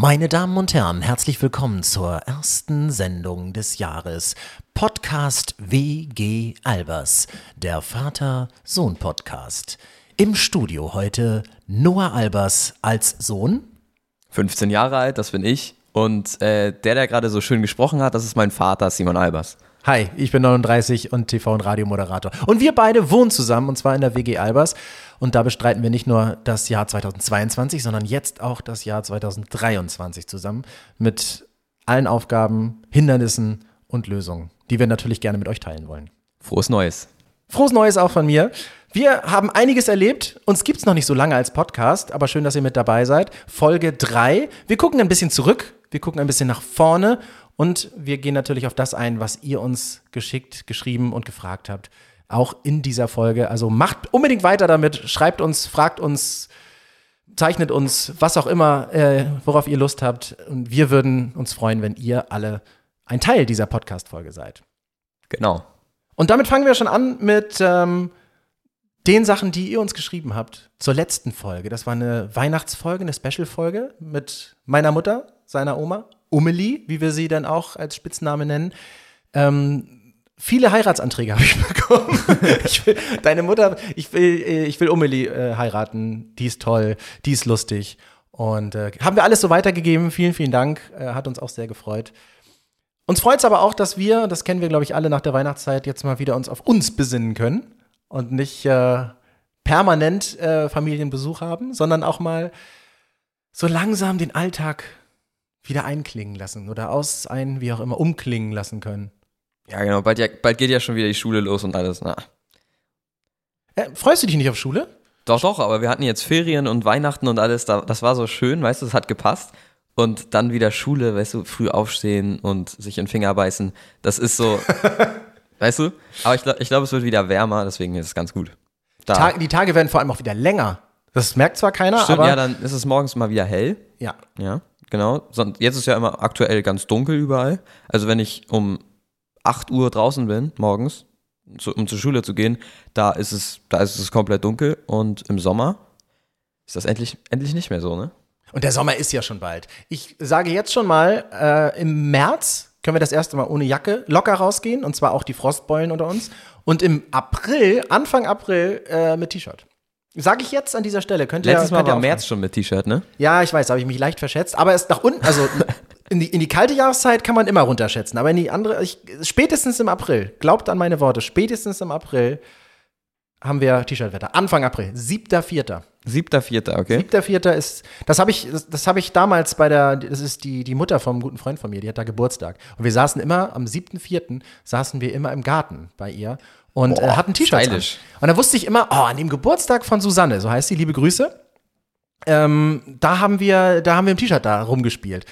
Meine Damen und Herren, herzlich willkommen zur ersten Sendung des Jahres. Podcast WG Albers, der Vater-Sohn-Podcast. Im Studio heute Noah Albers als Sohn. 15 Jahre alt, das bin ich. Und äh, der, der gerade so schön gesprochen hat, das ist mein Vater, Simon Albers. Hi, ich bin 39 und TV- und Radiomoderator. Und wir beide wohnen zusammen, und zwar in der WG Albers. Und da bestreiten wir nicht nur das Jahr 2022, sondern jetzt auch das Jahr 2023 zusammen mit allen Aufgaben, Hindernissen und Lösungen, die wir natürlich gerne mit euch teilen wollen. Frohes Neues. Frohes Neues auch von mir. Wir haben einiges erlebt. Uns gibt es noch nicht so lange als Podcast, aber schön, dass ihr mit dabei seid. Folge 3. Wir gucken ein bisschen zurück, wir gucken ein bisschen nach vorne und wir gehen natürlich auf das ein, was ihr uns geschickt, geschrieben und gefragt habt. Auch in dieser Folge. Also macht unbedingt weiter damit. Schreibt uns, fragt uns, zeichnet uns, was auch immer, äh, worauf ihr Lust habt. Und wir würden uns freuen, wenn ihr alle ein Teil dieser Podcast-Folge seid. Genau. Und damit fangen wir schon an mit ähm, den Sachen, die ihr uns geschrieben habt zur letzten Folge. Das war eine Weihnachtsfolge, eine Special-Folge mit meiner Mutter, seiner Oma, Umeli, wie wir sie dann auch als Spitzname nennen. Ähm, viele Heiratsanträge habe ich bekommen. ich will, deine Mutter, ich will, äh, ich will Umeli äh, heiraten. Die ist toll, die ist lustig. Und äh, haben wir alles so weitergegeben. Vielen, vielen Dank. Äh, hat uns auch sehr gefreut. Uns freut es aber auch, dass wir, das kennen wir, glaube ich, alle nach der Weihnachtszeit, jetzt mal wieder uns auf uns besinnen können und nicht äh, permanent äh, Familienbesuch haben, sondern auch mal so langsam den Alltag wieder einklingen lassen oder aus ein, wie auch immer, umklingen lassen können. Ja, genau. Bald, ja, bald geht ja schon wieder die Schule los und alles. Na. Äh, freust du dich nicht auf Schule? Doch, doch, aber wir hatten jetzt Ferien und Weihnachten und alles. Da, das war so schön, weißt du, es hat gepasst. Und dann wieder Schule, weißt du, früh aufstehen und sich in den Finger beißen. Das ist so, weißt du? Aber ich glaube, ich glaub, es wird wieder wärmer, deswegen ist es ganz gut. Da. Die Tage werden vor allem auch wieder länger. Das merkt zwar keiner, Stimmt, aber ja, dann ist es morgens mal wieder hell. ja. Ja, genau. Jetzt ist ja immer aktuell ganz dunkel überall. Also wenn ich um 8 Uhr draußen bin, morgens, zu, um zur Schule zu gehen, da ist es, da ist es komplett dunkel und im Sommer ist das endlich, endlich nicht mehr so, ne? Und der Sommer ist ja schon bald. Ich sage jetzt schon mal, äh, im März können wir das erste Mal ohne Jacke locker rausgehen, und zwar auch die Frostbeulen unter uns. Und im April, Anfang April, äh, mit T-Shirt. Sage ich jetzt an dieser Stelle. Könnt ihr, Letztes Mal könnt war. März schon mit T-Shirt, ne? Ja, ich weiß, habe ich mich leicht verschätzt. Aber es nach unten, also in die, in die kalte Jahreszeit kann man immer runterschätzen. Aber in die andere, ich, spätestens im April, glaubt an meine Worte, spätestens im April haben wir T-Shirt-Wetter. Anfang April, 7.4. Siebter, vierter, okay? Siebter, vierter ist, das habe ich, das, das habe ich damals bei der, das ist die, die Mutter vom guten Freund von mir, die hat da Geburtstag. Und wir saßen immer, am siebten, vierten, saßen wir immer im Garten bei ihr und Boah, äh, hatten T-Shirts an. Und da wusste ich immer, oh, an dem Geburtstag von Susanne, so heißt sie, liebe Grüße, ähm, da haben wir, da haben wir im T-Shirt da rumgespielt.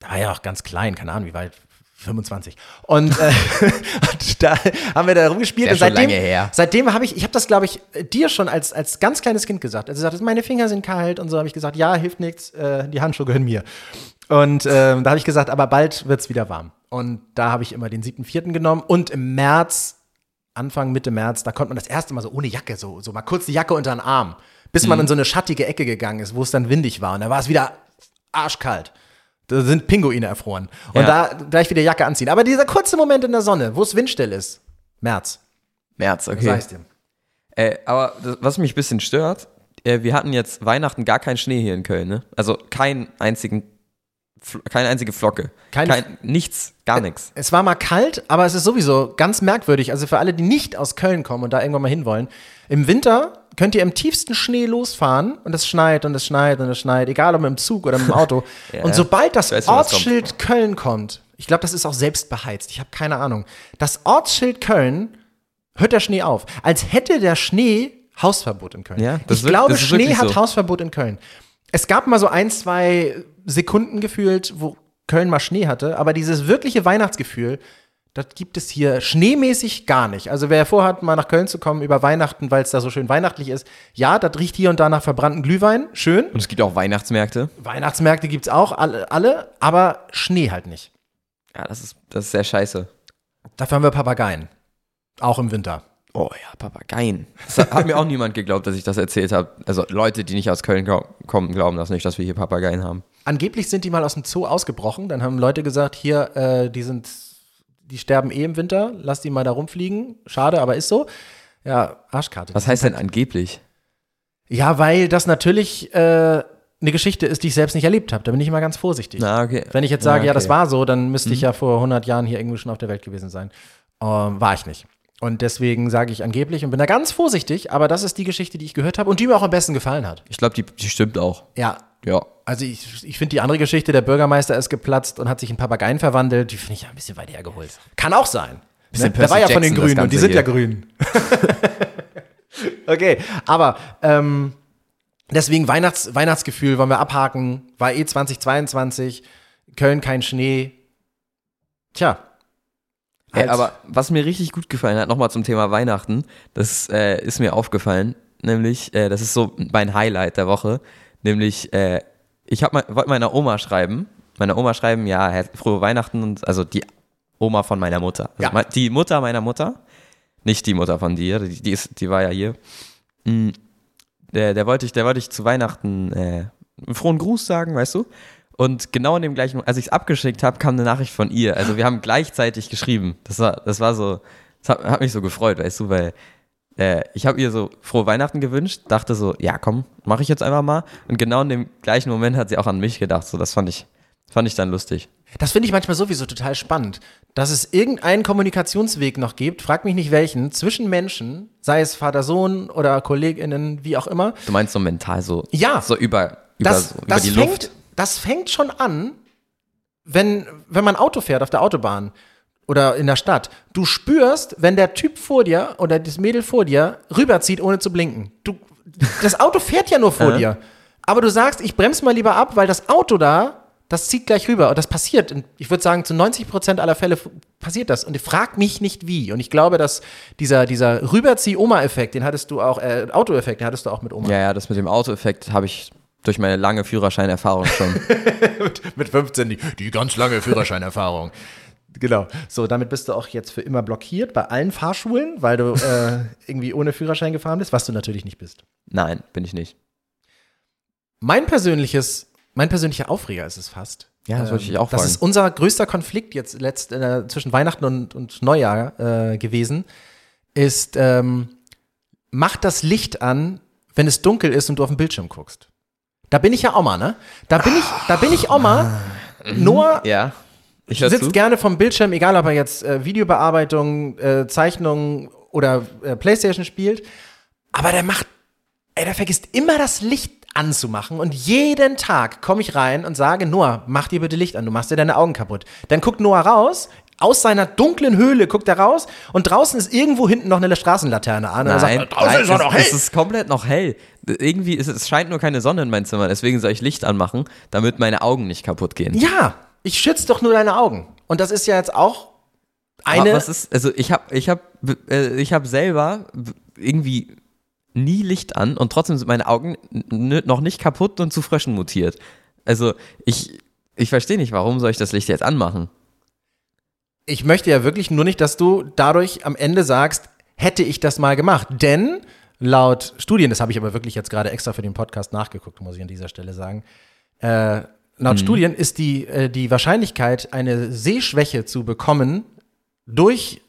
Da war ja auch ganz klein, keine Ahnung, wie weit, 25. Und, äh, und da haben wir da rumgespielt. Und seitdem, lange her. seitdem habe ich, ich habe das, glaube ich, dir schon als, als ganz kleines Kind gesagt. Also gesagt, meine Finger sind kalt und so habe ich gesagt, ja, hilft nichts, äh, die Handschuhe gehören mir. Und ähm, da habe ich gesagt, aber bald wird es wieder warm. Und da habe ich immer den 7.4. genommen. Und im März, Anfang, Mitte März, da konnte man das erste Mal so ohne Jacke, so, so mal kurz die Jacke unter den Arm, bis man in so eine schattige Ecke gegangen ist, wo es dann windig war. Und da war es wieder arschkalt. Da sind Pinguine erfroren. Und Ja. da gleich wieder Jacke anziehen. Aber dieser kurze Moment in der Sonne, wo es windstill ist, März, März, sag okay. ich dir. Äh, aber das, was mich ein bisschen stört, äh, wir hatten jetzt Weihnachten gar keinen Schnee hier in Köln, ne? Also keinen einzigen, keine einzige Flocke. Keine- Kein, nichts, gar nichts. Es war mal kalt, aber es ist sowieso ganz merkwürdig. Also für alle, die nicht aus Köln kommen und da irgendwann mal hinwollen, im Winter könnt ihr im tiefsten Schnee losfahren und es schneit und es schneit und es schneit, egal ob im Zug oder mit dem Auto. Ja, und sobald das Ich weiß, wo das Ortsschild Köln kommt, ich glaube, das ist auch selbst beheizt, ich habe keine Ahnung, das Ortsschild Köln hört der Schnee auf. Als hätte der Schnee Hausverbot in Köln. Ja, das ich glaube, Schnee hat so. Hausverbot in Köln. Es gab mal so ein, zwei Sekunden gefühlt, wo Köln mal Schnee hatte, aber dieses wirkliche Weihnachtsgefühl, das gibt es hier schneemäßig gar nicht. Also wer vorhat, mal nach Köln zu kommen über Weihnachten, weil es da so schön weihnachtlich ist, ja, das riecht hier und da nach verbrannten Glühwein, schön. Und es gibt auch Weihnachtsmärkte. Weihnachtsmärkte gibt es auch, alle, alle, aber Schnee halt nicht. Ja, das ist, das ist sehr scheiße. Dafür haben wir Papageien. Auch im Winter. Oh ja, Papageien. Das hat mir auch niemand geglaubt, dass ich das erzählt habe. Also Leute, die nicht aus Köln kommen, glauben das nicht, dass wir hier Papageien haben. Angeblich sind die mal aus dem Zoo ausgebrochen. Dann haben Leute gesagt, hier, äh, die sind, die sterben eh im Winter, lass die mal da rumfliegen. Schade, aber ist so. Ja, Arschkarte. Was heißt denn angeblich? Ja, weil das natürlich äh, eine Geschichte ist, die ich selbst nicht erlebt habe. Da bin ich immer ganz vorsichtig. Na, okay. Wenn ich jetzt sage, Na, ja, okay. das war so, dann müsste ich ja vor 100 Jahren hier irgendwo schon auf der Welt gewesen sein. Ähm, war ich nicht. Und deswegen sage ich angeblich und bin da ganz vorsichtig, aber das ist die Geschichte, die ich gehört habe und die mir auch am besten gefallen hat. Ich glaube, die, die stimmt auch. Ja, Ja. also ich, ich finde die andere Geschichte, der Bürgermeister ist geplatzt und hat sich in Papageien verwandelt, die finde ich ja ein bisschen weit hergeholt. Kann auch sein. Bisschen Ne? Der war ja von den Jackson, Grünen und die sind ja hier. grün. okay, aber ähm, deswegen Weihnachts, Weihnachtsgefühl wollen wir abhaken. War eh 2022, Köln kein Schnee. Tja. Halt. aber was mir richtig gut gefallen hat, nochmal zum Thema Weihnachten, das äh, ist mir aufgefallen, nämlich, äh, das ist so mein Highlight der Woche, nämlich, äh, ich hab mal, wollte meiner Oma schreiben, meiner Oma schreiben, ja, frohe Weihnachten und, also die Oma von meiner Mutter. Also Ja. Die Mutter meiner Mutter, nicht die Mutter von dir, die, die, ist, die war ja hier. Mm, Der, der wollte ich, der wollte ich zu Weihnachten äh, einen frohen Gruß sagen, weißt du? Und genau in dem gleichen, als ich es abgeschickt habe, kam eine Nachricht von ihr. Also wir haben gleichzeitig geschrieben. Das war, das war so, das hat, hat mich so gefreut, weißt du, weil äh, ich habe ihr so frohe Weihnachten gewünscht, dachte so, ja komm, mache ich jetzt einfach mal. Und genau in dem gleichen Moment hat sie auch an mich gedacht. So, das fand ich, fand ich dann lustig. Das finde ich manchmal sowieso total spannend, dass es irgendeinen Kommunikationsweg noch gibt, frag mich nicht welchen, zwischen Menschen, sei es Vater-Sohn oder KollegInnen, wie auch immer. Du meinst so mental so, Ja. so über, über, Das, so, über das, die fängt, Luft. das fängt schon an, wenn, wenn man Auto fährt auf der Autobahn oder in der Stadt. Du spürst, wenn der Typ vor dir oder das Mädel vor dir rüberzieht, ohne zu blinken. Du, das Auto fährt ja nur vor Äh. dir. Aber du sagst, ich bremse mal lieber ab, weil das Auto da, das zieht gleich rüber. Und das passiert. Und ich würde sagen, zu 90 Prozent aller Fälle passiert das. Und ich frag mich nicht wie. Und ich glaube, dass dieser, dieser Rüberzieh-Oma-Effekt, den hattest du auch, äh, Auto-Effekt, den hattest du auch mit Oma. Ja, ja, das mit dem Autoeffekt habe ich durch meine lange Führerscheinerfahrung schon. mit 15 die, die ganz lange Führerscheinerfahrung. Genau. So, damit bist du auch jetzt für immer blockiert bei allen Fahrschulen, weil du äh, irgendwie ohne Führerschein gefahren bist, was du natürlich nicht bist. Nein, bin ich nicht. Mein persönliches, mein persönlicher Aufreger ist es fast. Ja, das wollte ich auch Das fragen. ist unser größter Konflikt jetzt letzt, äh, zwischen Weihnachten und, und Neujahr äh, gewesen, ist, ähm, mach das Licht an, wenn es dunkel ist und du auf den Bildschirm guckst. Da bin ich ja Oma, ne? Da bin ich, da bin ich Oma. Noah Ja. Ich zu. gerne vom Bildschirm, egal ob er jetzt äh, Videobearbeitung, äh, Zeichnung oder äh, Playstation spielt. Aber der macht, ey, der vergisst immer das Licht anzumachen und jeden Tag komme ich rein und sage, Noah, mach dir bitte Licht an, du machst dir deine Augen kaputt. Dann guckt Noah raus, aus seiner dunklen Höhle guckt er raus und draußen ist irgendwo hinten noch eine Straßenlaterne an. Und er Nein, sagt, draußen nein ist es, noch hell. es ist komplett noch hell. Irgendwie ist es, es scheint nur keine Sonne in mein Zimmer, deswegen soll ich Licht anmachen, damit meine Augen nicht kaputt gehen. ja, ich schütze doch nur deine Augen. Und das ist ja jetzt auch Aber eine. was ist, also ich habe ich hab, äh, ich hab selber irgendwie nie Licht an und trotzdem sind meine Augen noch nicht kaputt und zu Fröschen mutiert. Also ich, ich verstehe nicht, warum soll ich das Licht jetzt anmachen? ich möchte ja wirklich nur nicht, dass du dadurch am Ende sagst, hätte ich das mal gemacht. Denn laut Studien, das habe ich aber wirklich jetzt gerade extra für den Podcast nachgeguckt, muss ich an dieser Stelle sagen, äh, laut Studien ist die, äh, die Wahrscheinlichkeit, eine Sehschwäche zu bekommen, durch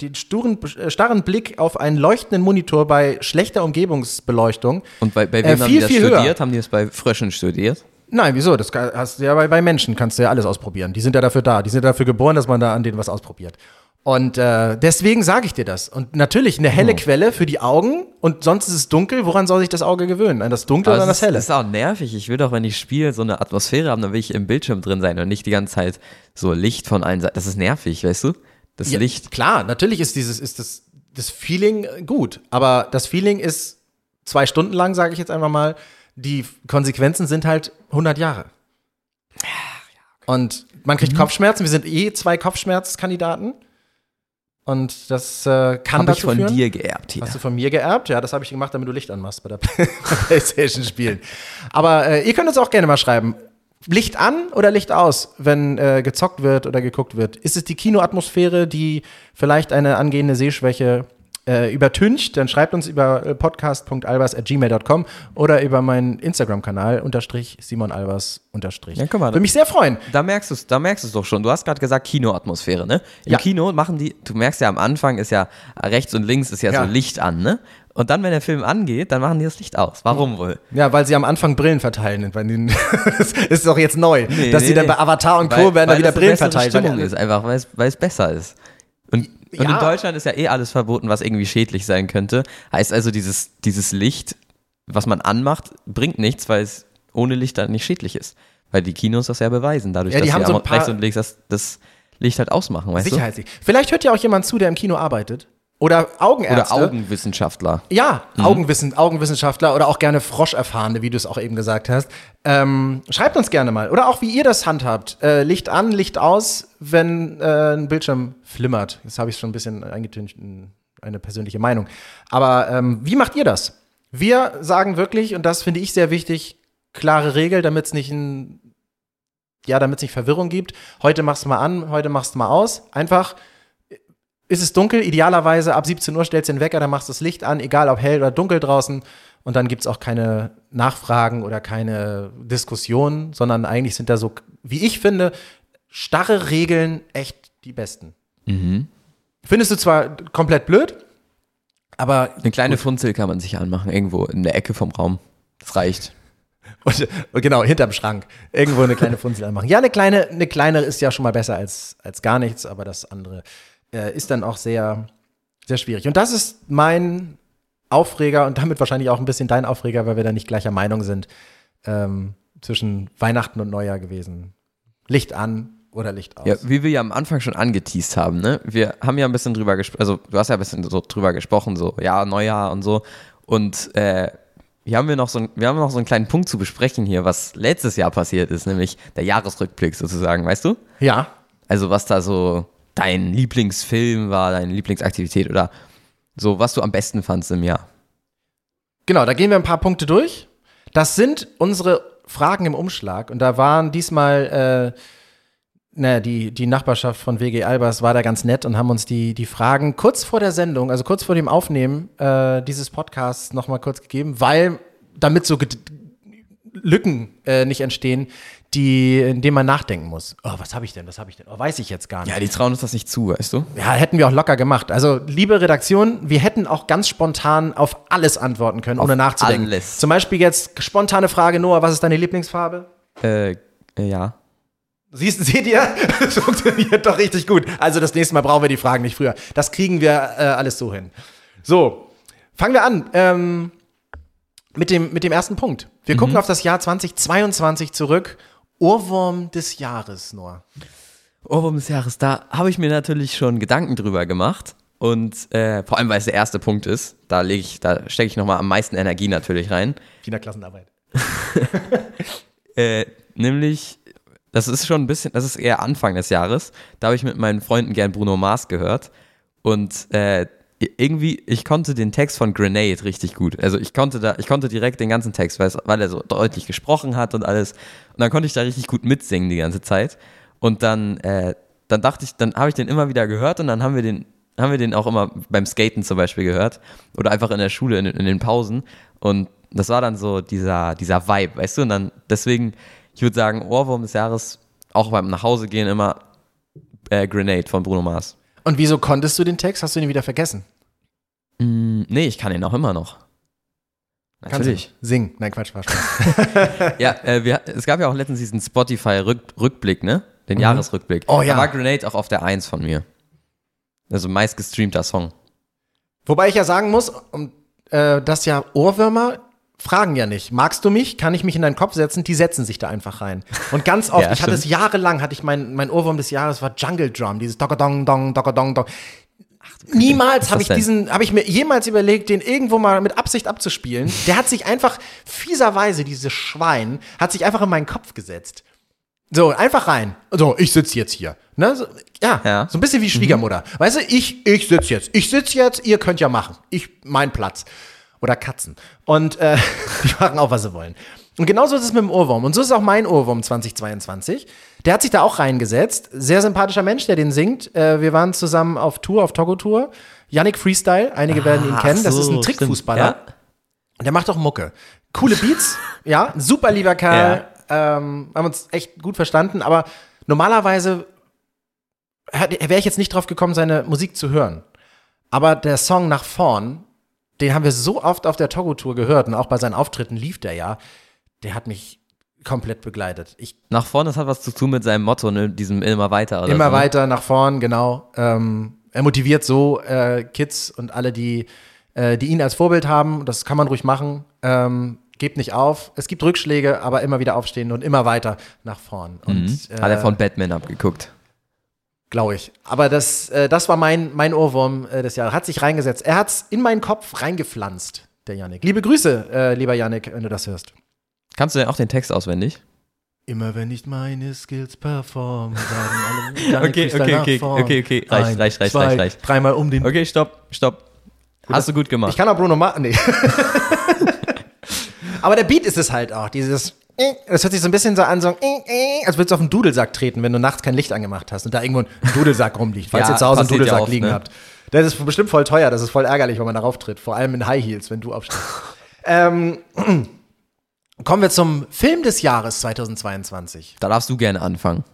den sturen, äh, starren Blick auf einen leuchtenden Monitor bei schlechter Umgebungsbeleuchtung. Und bei, bei Äh, wem haben viel, die das viel höher. studiert? Haben die das bei Fröschen studiert? Nein, wieso? Das hast du ja bei, bei Menschen, kannst du ja alles ausprobieren. Die sind ja dafür da. Die sind ja dafür geboren, dass man da an denen was ausprobiert. Und äh, deswegen sage ich dir das. Und natürlich eine helle Quelle für die Augen und sonst ist es dunkel. Woran soll sich das Auge gewöhnen? An das Dunkle oder an das Helle? das ist auch nervig. Ich will doch, wenn ich spiele, so eine Atmosphäre haben, dann will ich im Bildschirm drin sein und nicht die ganze Zeit so Licht von allen Seiten. Das ist nervig, weißt du? Das Ja, Licht. Klar, natürlich ist dieses, ist das, das Feeling gut. Aber das Feeling ist zwei Stunden lang, sage ich jetzt einfach mal. Die Konsequenzen sind halt 100 Jahre. Und man Mhm. kriegt Kopfschmerzen. Wir sind eh zwei Kopfschmerzkandidaten. Und das äh, kann Habe ich dazu von führen. dir geerbt hier. Hast du von mir geerbt? Ja, das habe ich gemacht, damit du Licht anmachst bei der PlayStation spielen. Aber äh, ihr könnt uns auch gerne mal schreiben. Licht an oder Licht aus, wenn äh, gezockt wird oder geguckt wird? Ist es die Kinoatmosphäre, die vielleicht eine angehende Sehschwäche äh, übertüncht, dann schreibt uns über äh, podcast.albers.gmail.com oder über meinen Instagram-Kanal unterstrich Simon Albers unterstrich. Ja, guck mal, Würde mich sehr freuen. Da merkst du es, da merkst du es doch schon. Du hast gerade gesagt Kinoatmosphäre, ne? Im Ja. Kino machen die, du merkst ja am Anfang ist ja rechts und links ist ja, Ja. so Licht an, ne? Und dann, wenn der Film angeht, dann machen die das Licht aus. Warum wohl? Ja, weil sie am Anfang Brillen verteilen. Das ist doch jetzt neu, Nee, dass nee, sie dann bei Avatar und Co. Werden da wieder Brillen verteilt. weil die- ist einfach, es, weil es besser ist. Und, und Ja. in Deutschland ist ja eh alles verboten, was irgendwie schädlich sein könnte. Heißt also, dieses, dieses Licht, was man anmacht, bringt nichts, weil es ohne Licht dann nicht schädlich ist. Weil die Kinos das ja beweisen, dadurch, Ja, dass sie so rechts und links das, das Licht halt ausmachen, weißt Sicherheitslicht. Vielleicht hört ja auch jemand zu, der im Kino arbeitet. Oder du? Oder Augenärzte. Augenwissenschaftler. Ja, Mhm. Augenwissen, Augenwissenschaftler oder auch gerne Froscherfahrene, wie du es auch eben gesagt hast. Ähm, schreibt uns gerne mal. Oder auch, wie ihr das handhabt. Äh, Licht an, Licht aus, wenn äh, ein Bildschirm flimmert. Jetzt habe ich schon ein bisschen eingetüncht, in eine persönliche Meinung. Aber ähm, wie macht ihr das? Wir sagen wirklich, und das finde ich sehr wichtig, klare Regel, damit es nicht ein, ja, damit es nicht Verwirrung gibt. Heute machst du mal an, heute machst du mal aus. Einfach ist es dunkel, idealerweise ab 17 Uhr stellst du den Wecker, dann machst du das Licht an, egal ob hell oder dunkel draußen. Und dann gibt es auch keine Nachfragen oder keine Diskussionen, sondern eigentlich sind da so, wie ich finde, starre Regeln echt die besten. Mhm. Findest du zwar komplett blöd, aber Eine kleine Funzel kann man sich anmachen, irgendwo in der Ecke vom Raum. Das reicht. und, genau, hinterm Schrank. Irgendwo eine kleine Funzel anmachen. Ja, eine kleine, eine kleine ist ja schon mal besser als, als gar nichts, aber das andere äh, ist dann auch sehr, sehr schwierig. Und das ist mein Aufreger und damit wahrscheinlich auch ein bisschen dein Aufreger, weil wir da nicht gleicher Meinung sind, ähm, zwischen Weihnachten und Neujahr gewesen. Licht an oder Licht aus. Ja, wie wir ja am Anfang schon angeteased haben, ne? Wir haben ja ein bisschen drüber gesprochen, also du hast ja ein bisschen so drüber gesprochen, so ja, Neujahr und so. Und äh, hier haben wir noch so, ein- wir haben noch so einen kleinen Punkt zu besprechen hier, was letztes Jahr passiert ist, nämlich der Jahresrückblick sozusagen, weißt du? ja. Also was da so dein Lieblingsfilm war, deine Lieblingsaktivität oder so, was du am besten fandst im Jahr. Genau, da gehen wir ein paar Punkte durch. Das sind unsere Fragen im Umschlag. Und da waren diesmal, äh, naja, die, die Nachbarschaft von WG Albers war da ganz nett und haben uns die, die Fragen kurz vor der Sendung, also kurz vor dem Aufnehmen äh, dieses Podcasts nochmal kurz gegeben, weil damit so Lücken äh, nicht entstehen, die, in denen man nachdenken muss. Oh, was habe ich denn? Was habe ich denn? Oh, weiß ich jetzt gar nicht. Ja, die trauen uns das nicht zu, weißt du? Ja, hätten wir auch locker gemacht. Also, liebe Redaktion, wir hätten auch ganz spontan auf alles antworten können, ohne nachzudenken. alles. Zum Beispiel jetzt spontane Frage, Noah, was ist deine Lieblingsfarbe? Äh, äh, ja. Siehst, seht ihr? Das funktioniert doch richtig gut. Also das nächste Mal brauchen wir die Fragen nicht früher. Das kriegen wir äh, alles so hin. So, fangen wir an. Ähm, mit, dem, mit dem ersten Punkt. Wir gucken auf das Jahr 2022 zurück. Ohrwurm des Jahres, Noah. Ohrwurm des Jahres, da habe ich mir natürlich schon Gedanken drüber gemacht. Und äh, vor allem, weil es der erste Punkt ist, da lege ich, da stecke ich nochmal am meisten Energie natürlich rein. Wiener Klassenarbeit. Äh, nämlich, das ist schon ein bisschen, das ist eher Anfang des Jahres. Da habe ich mit meinen Freunden gern Bruno Mars gehört. Und äh, irgendwie, ich konnte den Text von Grenade richtig gut. Also ich konnte da, ich konnte direkt den ganzen Text, weil, er so deutlich gesprochen hat und alles. Und dann konnte ich da richtig gut mitsingen die ganze Zeit. Und dann, äh, dann dachte ich, dann habe ich den immer wieder gehört und dann haben wir den, haben wir den auch immer beim Skaten zum Beispiel gehört. Oder einfach in der Schule, in, in den Pausen. Und das war dann so dieser, dieser Vibe, weißt du? Und dann, deswegen, ich würde sagen, Ohrwurm des Jahres, auch beim Nachhausegehen immer äh, Grenade von Bruno Mars. Und wieso konntest du den Text? Hast du ihn wieder vergessen? Mm, nee, ich kann ihn auch immer noch. Natürlich. Singen. Nein, Quatsch, Spaß. Ja, äh, wir, es gab ja auch letztens diesen Spotify-Rückblick, ne? Den Jahresrückblick. Oh ja. Da war Grenade auch auf der 1 von mir. Also meist gestreamter Song. Wobei ich ja sagen muss, um, äh, dass ja Ohrwürmer fragen ja nicht. Magst du mich? Kann ich mich in deinen Kopf setzen? Die setzen sich da einfach rein. Und ganz oft, Ja, ich hatte es jahrelang, hatte ich mein, mein Ohrwurm des Jahres war Jungle Drum, dieses Dong Dong Dong Dong Dong. Niemals habe ich diesen, habe ich mir jemals überlegt, den irgendwo mal mit Absicht abzuspielen. Der hat sich einfach fieserweise, dieses Schwein, hat sich einfach in meinen Kopf gesetzt. So, einfach rein. So, ich sitze jetzt hier. Ne? So, ja, Ja. so ein bisschen wie Schwiegermutter. Weißt du, ich, ich sitze jetzt. Ich sitze jetzt, ihr könnt ja machen. Ich, mein Platz. Oder Katzen. Und äh, die machen auch, was sie wollen. Und genauso ist es mit dem Ohrwurm. Und so ist auch mein Ohrwurm 2022. Der hat sich da auch reingesetzt. Sehr sympathischer Mensch, der den singt. Äh, wir waren zusammen auf Tour, auf Togo-Tour. Yannick Freestyle, einige werden ihn Ah, kennen, das so, ist ein. Trickfußballer. Ja. Und der macht auch Mucke. Coole Beats, ja, super lieber Kerl. Ähm, haben uns echt gut verstanden, aber normalerweise wäre ich jetzt nicht drauf gekommen, seine Musik zu hören. Aber der Song nach vorn, den haben wir so oft auf der Togo-Tour gehört und auch bei seinen Auftritten lief der ja, der hat mich komplett begleitet. Ich Nach vorne, das hat was zu tun mit seinem Motto, ne? diesem immer weiter. Oder immer so, ne? weiter nach vorn, genau. Ähm, er motiviert so äh, Kids und alle, die, äh, die ihn als Vorbild haben. Das kann man ruhig machen. Ähm, gebt nicht auf. Es gibt Rückschläge, aber immer wieder aufstehen und immer weiter nach vorn. Und, Mhm. Hat er von Batman abgeguckt. Glaube ich. Aber das, äh, das war mein, mein Ohrwurm äh, des Jahres. Hat sich reingesetzt. Er hat es in meinen Kopf reingepflanzt, der Yannick. Liebe Grüße, äh, lieber Yannick, wenn du das hörst. Kannst du denn auch den Text auswendig? Immer wenn ich meine Skills perform, sagen alle Okay, okay, okay, vorn. okay, okay. Reicht, Ein, reicht, reicht, zwei, reicht, reicht. Dreimal um den. Okay, stopp, stopp. Hast du gut gemacht. Ich kann auch Bruno Mars. Nee. Aber der Beat ist es halt auch. Dieses. Das hört sich so ein bisschen so an, so, als würdest du auf einen Dudelsack treten, wenn du nachts kein Licht angemacht hast und da irgendwo ein Dudelsack rumliegt, falls Ja, ihr zu Hause einen Dudelsack oft, liegen ne? habt. Das ist bestimmt voll teuer, das ist voll ärgerlich, wenn man darauf tritt. Vor allem in High Heels, wenn du aufstehst. ähm, kommen wir zum Film des Jahres 2022. da darfst du gerne anfangen.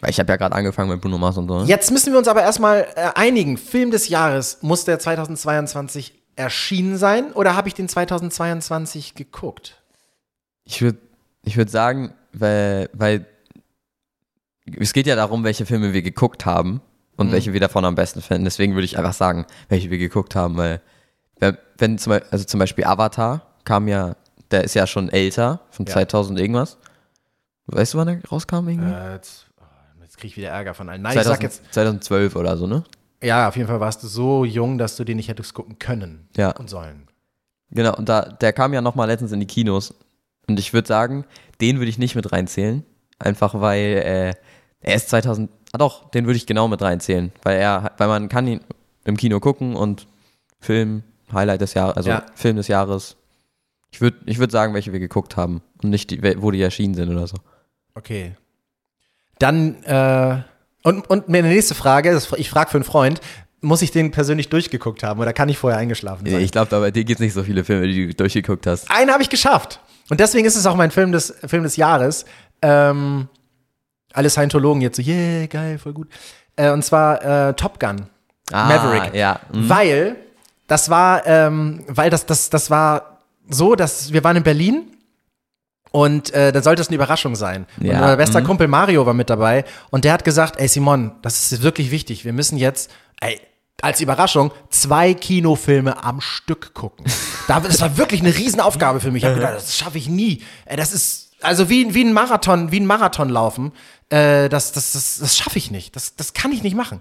Weil ich habe ja gerade angefangen mit Bruno Mars und so. Ne? Jetzt müssen wir uns aber erstmal äh, einigen. Film des Jahres, muss der 2022 erschienen sein oder habe ich den 2022 geguckt? Ich würde ich würd sagen, weil, weil es geht ja darum, welche Filme wir geguckt haben und welche wir davon am besten finden. Deswegen würde ich einfach sagen, welche wir geguckt haben, weil wenn- zum, Beispiel- also zum Beispiel Avatar kam ja, der ist ja schon älter, von Ja. 2000 irgendwas. Weißt du, wann er rauskam irgendwie? Äh, jetzt oh, jetzt kriege ich wieder Ärger von allen. Nein, ich sag 2000, jetzt, 2012 oder so, ne? ja, auf jeden Fall warst du so jung, dass du den nicht hättest gucken können Ja. und sollen. Genau, und da, der kam ja nochmal letztens in die Kinos. Und ich würde sagen, den würde ich nicht mit reinzählen. Einfach weil äh, er ist 2000. Ah doch, den würde ich genau mit reinzählen. Weil er, weil man kann ihn im Kino gucken und Film, Highlight des Jahres, also Ja. Film des Jahres. Ich würde ich würd sagen, welche wir geguckt haben. Und nicht, die, wo die erschienen sind oder so. Okay. Dann, äh, und, und meine nächste Frage, das, ich frage für einen Freund, muss ich den persönlich durchgeguckt haben oder kann ich vorher eingeschlafen sein? Ich glaube, bei dir gibt es nicht so viele Filme, die du durchgeguckt hast. Einen habe ich geschafft. Und deswegen ist es auch mein Film des, Film des Jahres. Ähm, alle Scientologen jetzt so, yeah, geil, voll gut. Äh, und zwar äh, Top Gun. Maverick. Ah, Ja. mhm. Weil das war, ähm, weil das, das, das war so, dass wir waren in Berlin und äh, dann sollte es eine Überraschung sein. Ja, Und unser bester mhm. Kumpel Mario war mit dabei und der hat gesagt, ey Simon, das ist wirklich wichtig. Wir müssen jetzt, ey, als Überraschung zwei Kinofilme am Stück gucken. Da- Das war wirklich eine Riesenaufgabe für mich. Ich habe gedacht, das schaffe ich nie. Das ist also wie, wie ein Marathon, wie ein Marathon laufen. Äh, das das, das, das schaffe ich nicht. Das, das kann ich nicht machen.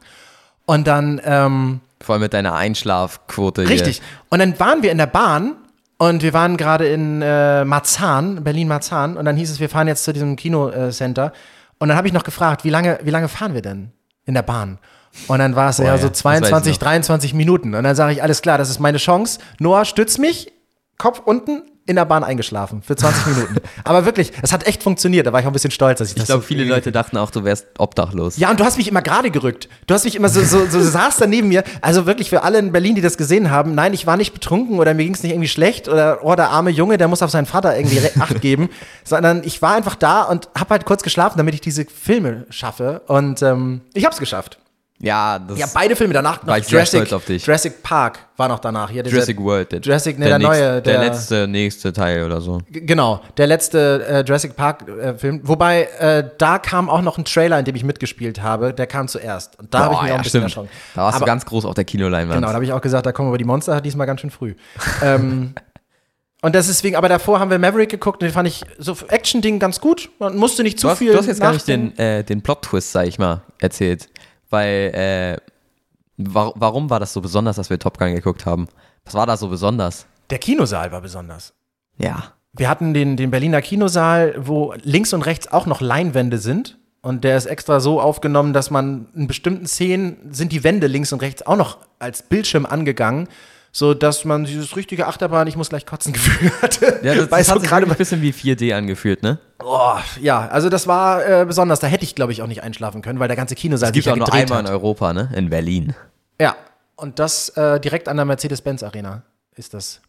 Und dann ähm, Vor allem mit deiner Einschlafquote hier. Richtig. Und dann waren wir in der Bahn und wir waren gerade in äh, Marzahn, Berlin-Marzahn. Und dann hieß es, wir fahren jetzt zu diesem Kinocenter. Und dann habe ich noch gefragt, wie lange, wie lange fahren wir denn in der Bahn? Und dann war es ja ja, so das weiß ich 22, noch. 23 Minuten. Und dann sage ich, alles klar, das ist meine Chance. Noah, stütz mich, Kopf unten, in der Bahn eingeschlafen für 20 Minuten. Aber wirklich, es hat echt funktioniert. Da war ich auch ein bisschen stolz, dass ich das Ich glaube, so viele Leute dachten auch, du wärst obdachlos. ja, und du hast mich immer gerade gerückt. Du hast mich immer so, so, so saß da neben mir. Also wirklich für alle in Berlin, die das gesehen haben, nein, ich war nicht betrunken oder mir ging es nicht irgendwie schlecht oder oh, der arme Junge, der muss auf seinen Vater irgendwie Acht geben, sondern ich war einfach da und habe halt kurz geschlafen, damit ich diese Filme schaffe. Und ähm, ich habe es geschafft. Ja, das Ja, beide Filme danach noch War ich sehr stolz auf dich. Jurassic Park war noch danach. Dieser- Jurassic World. Der, Jurassic, nee, der, nächste, neue, der, der, letzte, nächste Teil oder so. Genau, der letzte äh, Jurassic Park äh, Film. Wobei, äh, da kam auch noch ein Trailer, in dem ich mitgespielt habe. Der kam zuerst. Und da habe ich Boah, mich auch ja, ein bisschen erschrocken. Da warst Aber- du ganz groß auf der Kinoleinwand. Genau, da habe ich auch gesagt, da kommen aber die Monster diesmal ganz schön früh. ähm, und das ist deswegen, aber davor haben wir Maverick geguckt und den fand ich so Action-Ding ganz gut. Man musste nicht zu du, hast, viel. du hast jetzt gar nicht den, äh, den Plot-Twist, sag ich mal, erzählt. Weil, äh, wa warum war das so besonders, dass wir Top Gun geguckt haben? Was war da so besonders? Der Kinosaal war besonders. Ja. Wir hatten den, den Berliner Kinosaal, wo links und rechts auch noch Leinwände sind. Und der ist extra so aufgenommen, dass man in bestimmten Szenen sind die Wände links und rechts auch noch als Bildschirm angegangen, so dass man dieses richtige Achterbahn, ich muss gleich kotzen Gefühl hatte. Ja, das, das hat sich gerade ein bisschen wie 4D angefühlt, ne? Oh, ja, also das war äh, besonders. Da hätte ich, glaube ich, auch nicht einschlafen können, weil der ganze Kinosaal Es gibt sich auch ja nur gedreht einmal in hat. Europa, ne? In Berlin. Ja, Und das äh, direkt an der Mercedes-Benz Arena ist das.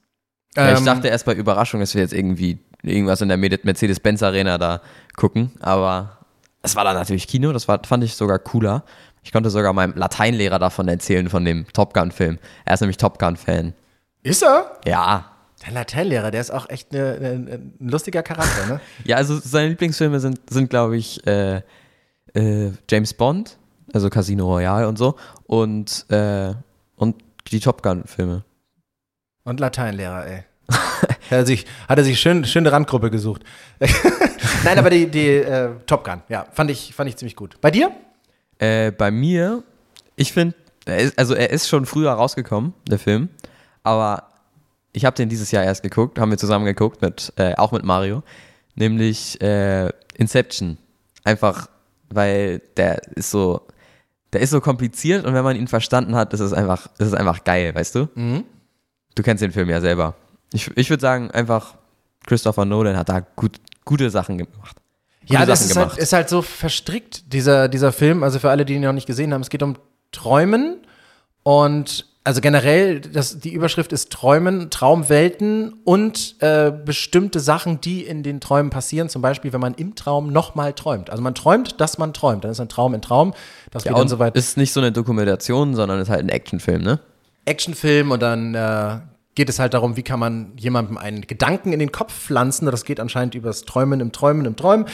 Ja, ich Ähm, dachte erst bei Überraschung, dass wir jetzt irgendwie irgendwas in der Med- Mercedes-Benz Arena da gucken, aber es war dann natürlich Kino, das war, fand ich sogar cooler. Ich konnte sogar meinem Lateinlehrer davon erzählen, von dem Top Gun-Film. Er ist nämlich Top Gun-Fan. Ist er? Ja. Der Lateinlehrer, der ist auch echt ne, ne, ein lustiger Charakter, ne? Ja, also seine Lieblingsfilme sind, sind glaube ich, äh, äh, James Bond, also Casino Royale und so, und, äh, und die Top Gun-Filme. Und Lateinlehrer, ey. hat er sich, hat er sich schön, schöne Randgruppe gesucht. Nein, aber die, die äh, Top Gun, ja, fand ich, fand ich ziemlich gut. Bei dir? Äh, bei mir, ich finde, also er ist schon früher rausgekommen, der Film, aber ich habe den dieses Jahr erst geguckt, haben wir zusammen geguckt, mit, äh, auch mit Mario, nämlich äh, Inception. Einfach, weil der ist so, der ist so kompliziert und wenn man ihn verstanden hat, ist es einfach, ist es einfach geil, weißt du? Du kennst den Film ja selber. Ich, ich würde sagen, einfach Christopher Nolan hat da gut, gute Sachen gemacht. Ja, das Sachen ist halt, ist halt so verstrickt, dieser, dieser Film. Also für alle, die ihn noch nicht gesehen haben, es geht um Träumen und also generell, das, die Überschrift ist Träumen, Traumwelten und äh, bestimmte Sachen, die in den Träumen passieren. Zum Beispiel, wenn man im Traum nochmal träumt. Also man träumt, dass man träumt. Dann ist ein Traum in Traum. Das Ja, geht und soweit. ist nicht so eine Dokumentation, sondern ist halt ein Actionfilm, ne? Actionfilm und dann äh, geht es halt darum, wie kann man jemandem einen Gedanken in den Kopf pflanzen. Das geht anscheinend übers Träumen im Träumen im Träumen,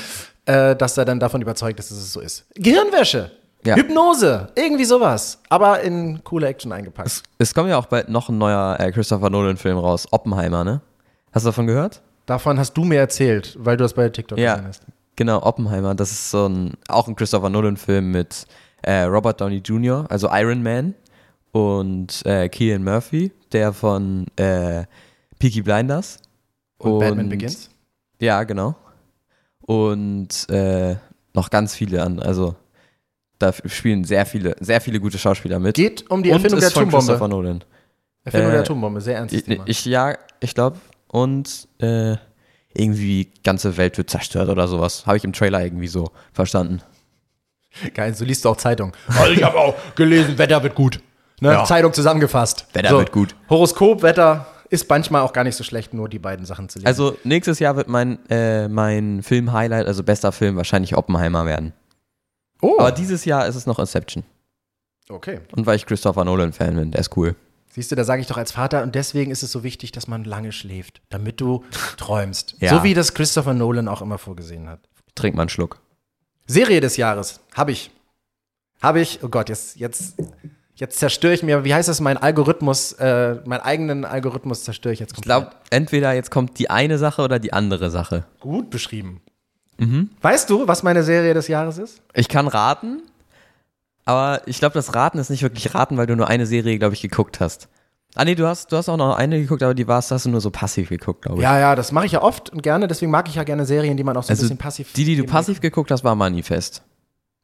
äh, dass er dann davon überzeugt ist, dass es so ist. Gehirnwäsche, Ja. Hypnose, irgendwie sowas, aber in coole Action eingepackt. Es kommt ja auch bald noch ein neuer äh, Christopher Nolan-Film raus, Oppenheimer, ne? Hast du davon gehört? Davon hast du mir erzählt, weil du das bei TikTok Ja, gesehen hast. genau, Oppenheimer. Das ist so ein, auch ein Christopher Nolan-Film mit äh, Robert Downey Jr., also Iron Man und äh, Cillian Murphy, der von äh, Peaky Blinders. Und, Batman Begins. Ja, genau. Und äh, noch ganz viele an. Also da spielen sehr viele, sehr viele gute Schauspieler mit. Geht um die und Erfindung der von Christopher Atombombe. Nolan. Erfindung Äh, der Atombombe, sehr ernstes Ich, Thema. ich ja, ich glaube. Und äh, irgendwie ganze Welt wird zerstört oder sowas. Habe ich im Trailer irgendwie so verstanden. Geil, so liest du auch Zeitung. Also ich habe auch gelesen, Wetter wird gut. Ne? Ja. Zeitung zusammengefasst. Wetter wird gut. Horoskop, Wetter ist manchmal auch gar nicht so schlecht, nur die beiden Sachen zu lesen. Also nächstes Jahr wird mein, äh, mein Film-Highlight, also bester Film, wahrscheinlich Oppenheimer werden. oh, Aber dieses Jahr ist es noch Inception. okay. Und weil ich Christopher Nolan-Fan bin, der ist cool. Siehst du, da sage ich doch als Vater, und deswegen ist es so wichtig, dass man lange schläft, damit du träumst. Ja. So wie das Christopher Nolan auch immer vorgesehen hat. Trink mal einen Schluck. Serie des Jahres, habe ich. Habe ich, oh Gott, jetzt, jetzt, jetzt zerstöre ich mir, wie heißt das, mein Algorithmus, äh, meinen eigenen Algorithmus zerstöre ich jetzt Ich komplett. glaube, entweder jetzt kommt die eine Sache oder die andere Sache. Gut beschrieben. Mhm. Weißt du, was meine Serie des Jahres ist? Ich kann raten, aber ich glaube, das Raten ist nicht wirklich Raten, weil du nur eine Serie, glaube ich, geguckt hast. Ah nee, du hast, du hast auch noch eine geguckt, aber die warst, hast du nur so passiv geguckt, glaube ich. Ja, ja, das mache ich ja oft und gerne, deswegen mag ich ja gerne Serien, die man auch so ein also bisschen passiv. die, die du passiv geguckt hast, war Manifest.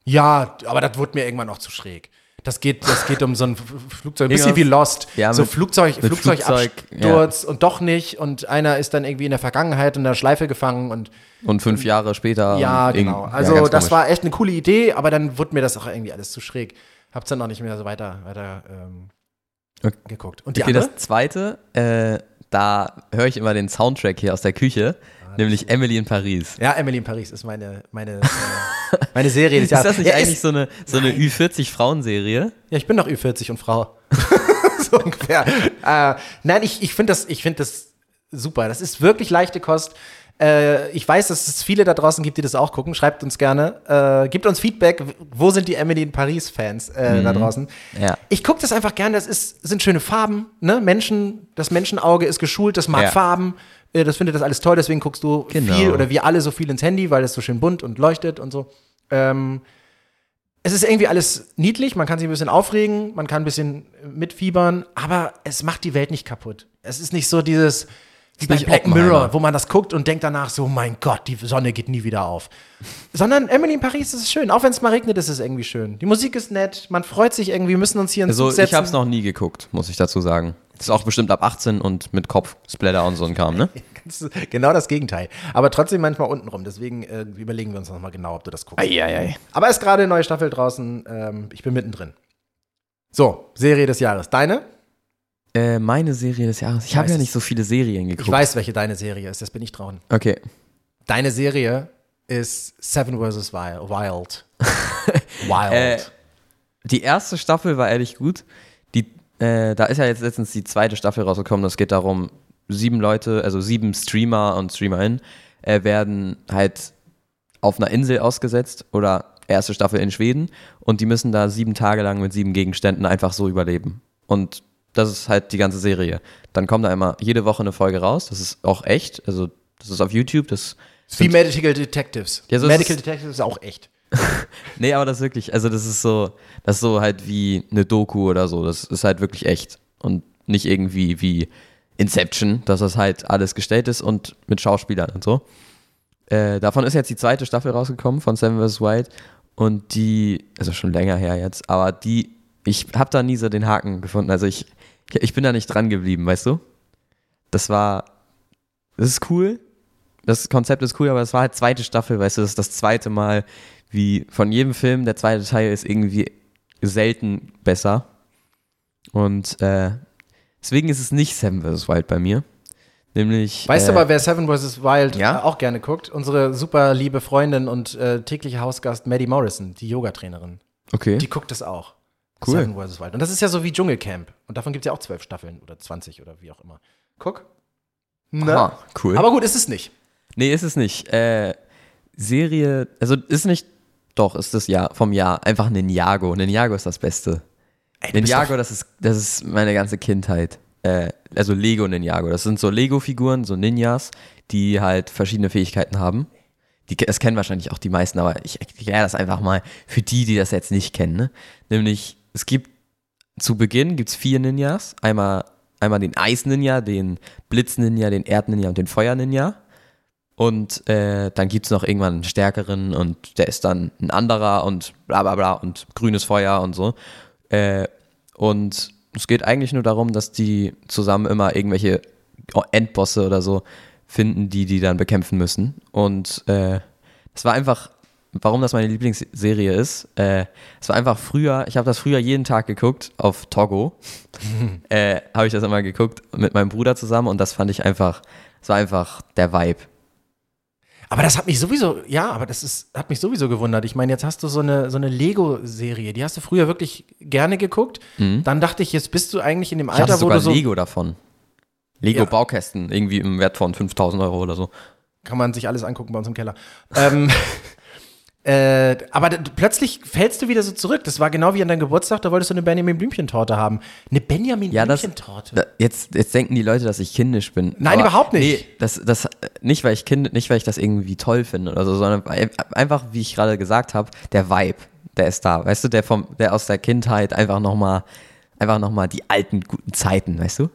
Ja, aber das wurde mir irgendwann auch zu schräg. Das geht, das geht um so ein Flugzeug, ein bisschen wie Lost. Ja, so mit- Flugzeug, mit Flugzeugabsturz und doch nicht. Und einer ist dann irgendwie in der Vergangenheit in der Schleife gefangen und Und fünf Jahre später. ja, genau. ja, Also ganz das komisch. war echt eine coole Idee, aber dann wurde mir das auch irgendwie alles zu schräg. Hab's dann auch nicht mehr so weiter, weiter ähm, Okay. geguckt. Und die Okay, andere? das zweite, äh, da höre ich immer den Soundtrack hier aus der Küche, Ah, nämlich Emily in Paris. ja, Emily in Paris ist meine, meine, äh, meine Serie des Ist das nicht ja, eigentlich so eine, so eine Ü40-Frauenserie? Ja, ich bin doch Ü40 und Frau. so ungefähr. Äh, nein, ich, ich finde das, ich find das super. Das ist wirklich leichte Kost. Äh, ich weiß, dass es viele da draußen gibt, die das auch gucken. Schreibt uns gerne. Äh, gebt uns Feedback. Wo sind die Emily in Paris-Fans äh, da draußen? Ja. Ich gucke das einfach gerne. Das ist, sind schöne Farben. Ne? Menschen, das Menschenauge ist geschult, das mag Ja. Farben. Äh, das findet das alles toll. Deswegen guckst du Genau. viel oder wir alle so viel ins Handy, weil es so schön bunt und leuchtet und so. Ähm, es ist irgendwie alles niedlich, man kann sich ein bisschen aufregen, man kann ein bisschen mitfiebern, aber es macht die Welt nicht kaputt. Es ist nicht so dieses wie bei Black. Mirror, wo man das guckt und denkt danach so, mein Gott, die Sonne geht nie wieder auf. Sondern Emily in Paris ist schön, auch wenn es mal regnet, ist es irgendwie schön. Die Musik ist nett, man freut sich irgendwie, wir müssen uns hier ins Also setzen. ich habe es noch nie geguckt, muss ich dazu sagen. Das ist auch bestimmt ab 18 und mit Kopfsplatter und so ein Kram, ne? Genau das Gegenteil. Aber trotzdem manchmal untenrum. Deswegen äh, überlegen wir uns noch mal genau, ob du das guckst. Eieiei. Aber es ist gerade eine neue Staffel draußen. Ähm, ich bin mittendrin. So, Serie des Jahres. Deine? Äh, meine Serie des Jahres. Ich habe weiß ja nicht so viele Serien geguckt. Ich weiß, welche deine Serie ist, das bin ich dran. Okay. Deine Serie ist Seven vs. Wild. Wild. Wild. Äh, Die erste Staffel war ehrlich gut. Die, äh, da ist ja jetzt letztens die zweite Staffel rausgekommen. Es geht darum, sieben Leute, also sieben Streamer und Streamerinnen, äh, werden halt auf einer Insel ausgesetzt oder erste Staffel in Schweden und die müssen da sieben Tage lang mit sieben Gegenständen einfach so überleben. Und das ist halt die ganze Serie. Dann kommt da immer jede Woche eine Folge raus. Das ist auch echt. Also, das ist auf YouTube. Das Wie Medical Detectives. Ja, so Medical ist- Detectives ist auch echt. Nee, aber das ist wirklich, also das ist so, das ist so halt wie eine Doku oder so. Das ist halt wirklich echt. Und nicht irgendwie wie Inception, dass das halt alles gestellt ist und mit Schauspielern und so. Äh, davon ist jetzt die zweite Staffel rausgekommen von Seven vs. Wild. Und die, also schon länger her jetzt, aber die, ich habe da nie so den Haken gefunden. Also ich, ich bin da nicht dran geblieben, weißt du? Das war, das ist cool. Das Konzept ist cool, aber es war halt zweite Staffel, weißt du, das ist das zweite Mal, wie von jedem Film, der zweite Teil ist irgendwie selten besser. Und äh, deswegen ist es nicht Seven vs. Wild bei mir. Nämlich. Weißt äh, du aber, wer Seven vs. Wild Ja? auch gerne guckt? Unsere super liebe Freundin und äh, tägliche Hausgast Maddie Morrison, die Yogatrainerin. Okay. Die guckt es auch. Cool. Seven vs. Wild. Und das ist ja so wie Dschungelcamp. Und davon gibt es ja auch zwölf Staffeln oder 20 oder wie auch immer. Guck. Ne? Aha, cool. Aber gut, ist es nicht. nee, ist es nicht. Äh, Serie, also ist nicht. Doch, ist das Jahr vom Jahr. Einfach Ninjago. Ninjago ist das Beste. Ey, Ninjago, das ist, das ist meine ganze Kindheit. Äh, also Lego Ninjago. Das sind so Lego-Figuren, so Ninjas, die halt verschiedene Fähigkeiten haben. Die, das kennen wahrscheinlich auch die meisten, aber ich erkläre das einfach mal für die, die das jetzt nicht kennen. Ne? Nämlich, es gibt zu Beginn gibt's vier Ninjas. Einmal, einmal den Eis-Ninja, den Blitz-Ninja, den Erd-Ninja und den Feuer-Ninja. Und äh, dann gibt's noch irgendwann einen stärkeren und der ist dann ein anderer und bla bla bla und grünes Feuer und so. Äh, und es geht eigentlich nur darum, dass die zusammen immer irgendwelche Endbosse oder so finden, die die dann bekämpfen müssen. Und äh, es war einfach, warum das meine Lieblingsserie ist, äh, es war einfach früher, ich habe das früher jeden Tag geguckt auf Togo. äh, habe ich das immer geguckt mit meinem Bruder zusammen und das fand ich einfach, es war einfach der Vibe. Aber das hat mich sowieso, ja, aber das ist, hat mich sowieso gewundert. Ich meine, jetzt hast du so eine, so eine Lego-Serie, die hast du früher wirklich gerne geguckt. Dann dachte ich, jetzt bist du eigentlich in dem Mhm. Ich hatte Alter, wo sogar du so, Lego davon. Lego Ja. Baukästen, irgendwie im Wert von 5000 Euro oder so. kann man sich alles angucken bei uns im Keller. ähm, äh, aber plötzlich fällst du wieder so zurück. Das war genau wie an deinem Geburtstag, da wolltest du eine Benjamin Blümchen-Torte haben. Eine Benjamin Ja, Blümchen-Torte. da, jetzt, jetzt denken die Leute, dass ich kindisch bin. Nein, überhaupt nicht. Nee, das, das, äh, nicht, weil ich kind, nicht, weil ich das irgendwie toll finde oder so, sondern einfach, wie ich gerade gesagt habe, der Vibe, der ist da. Weißt du, der vom, der aus der Kindheit einfach nochmal, einfach noch mal die alten guten Zeiten, weißt du?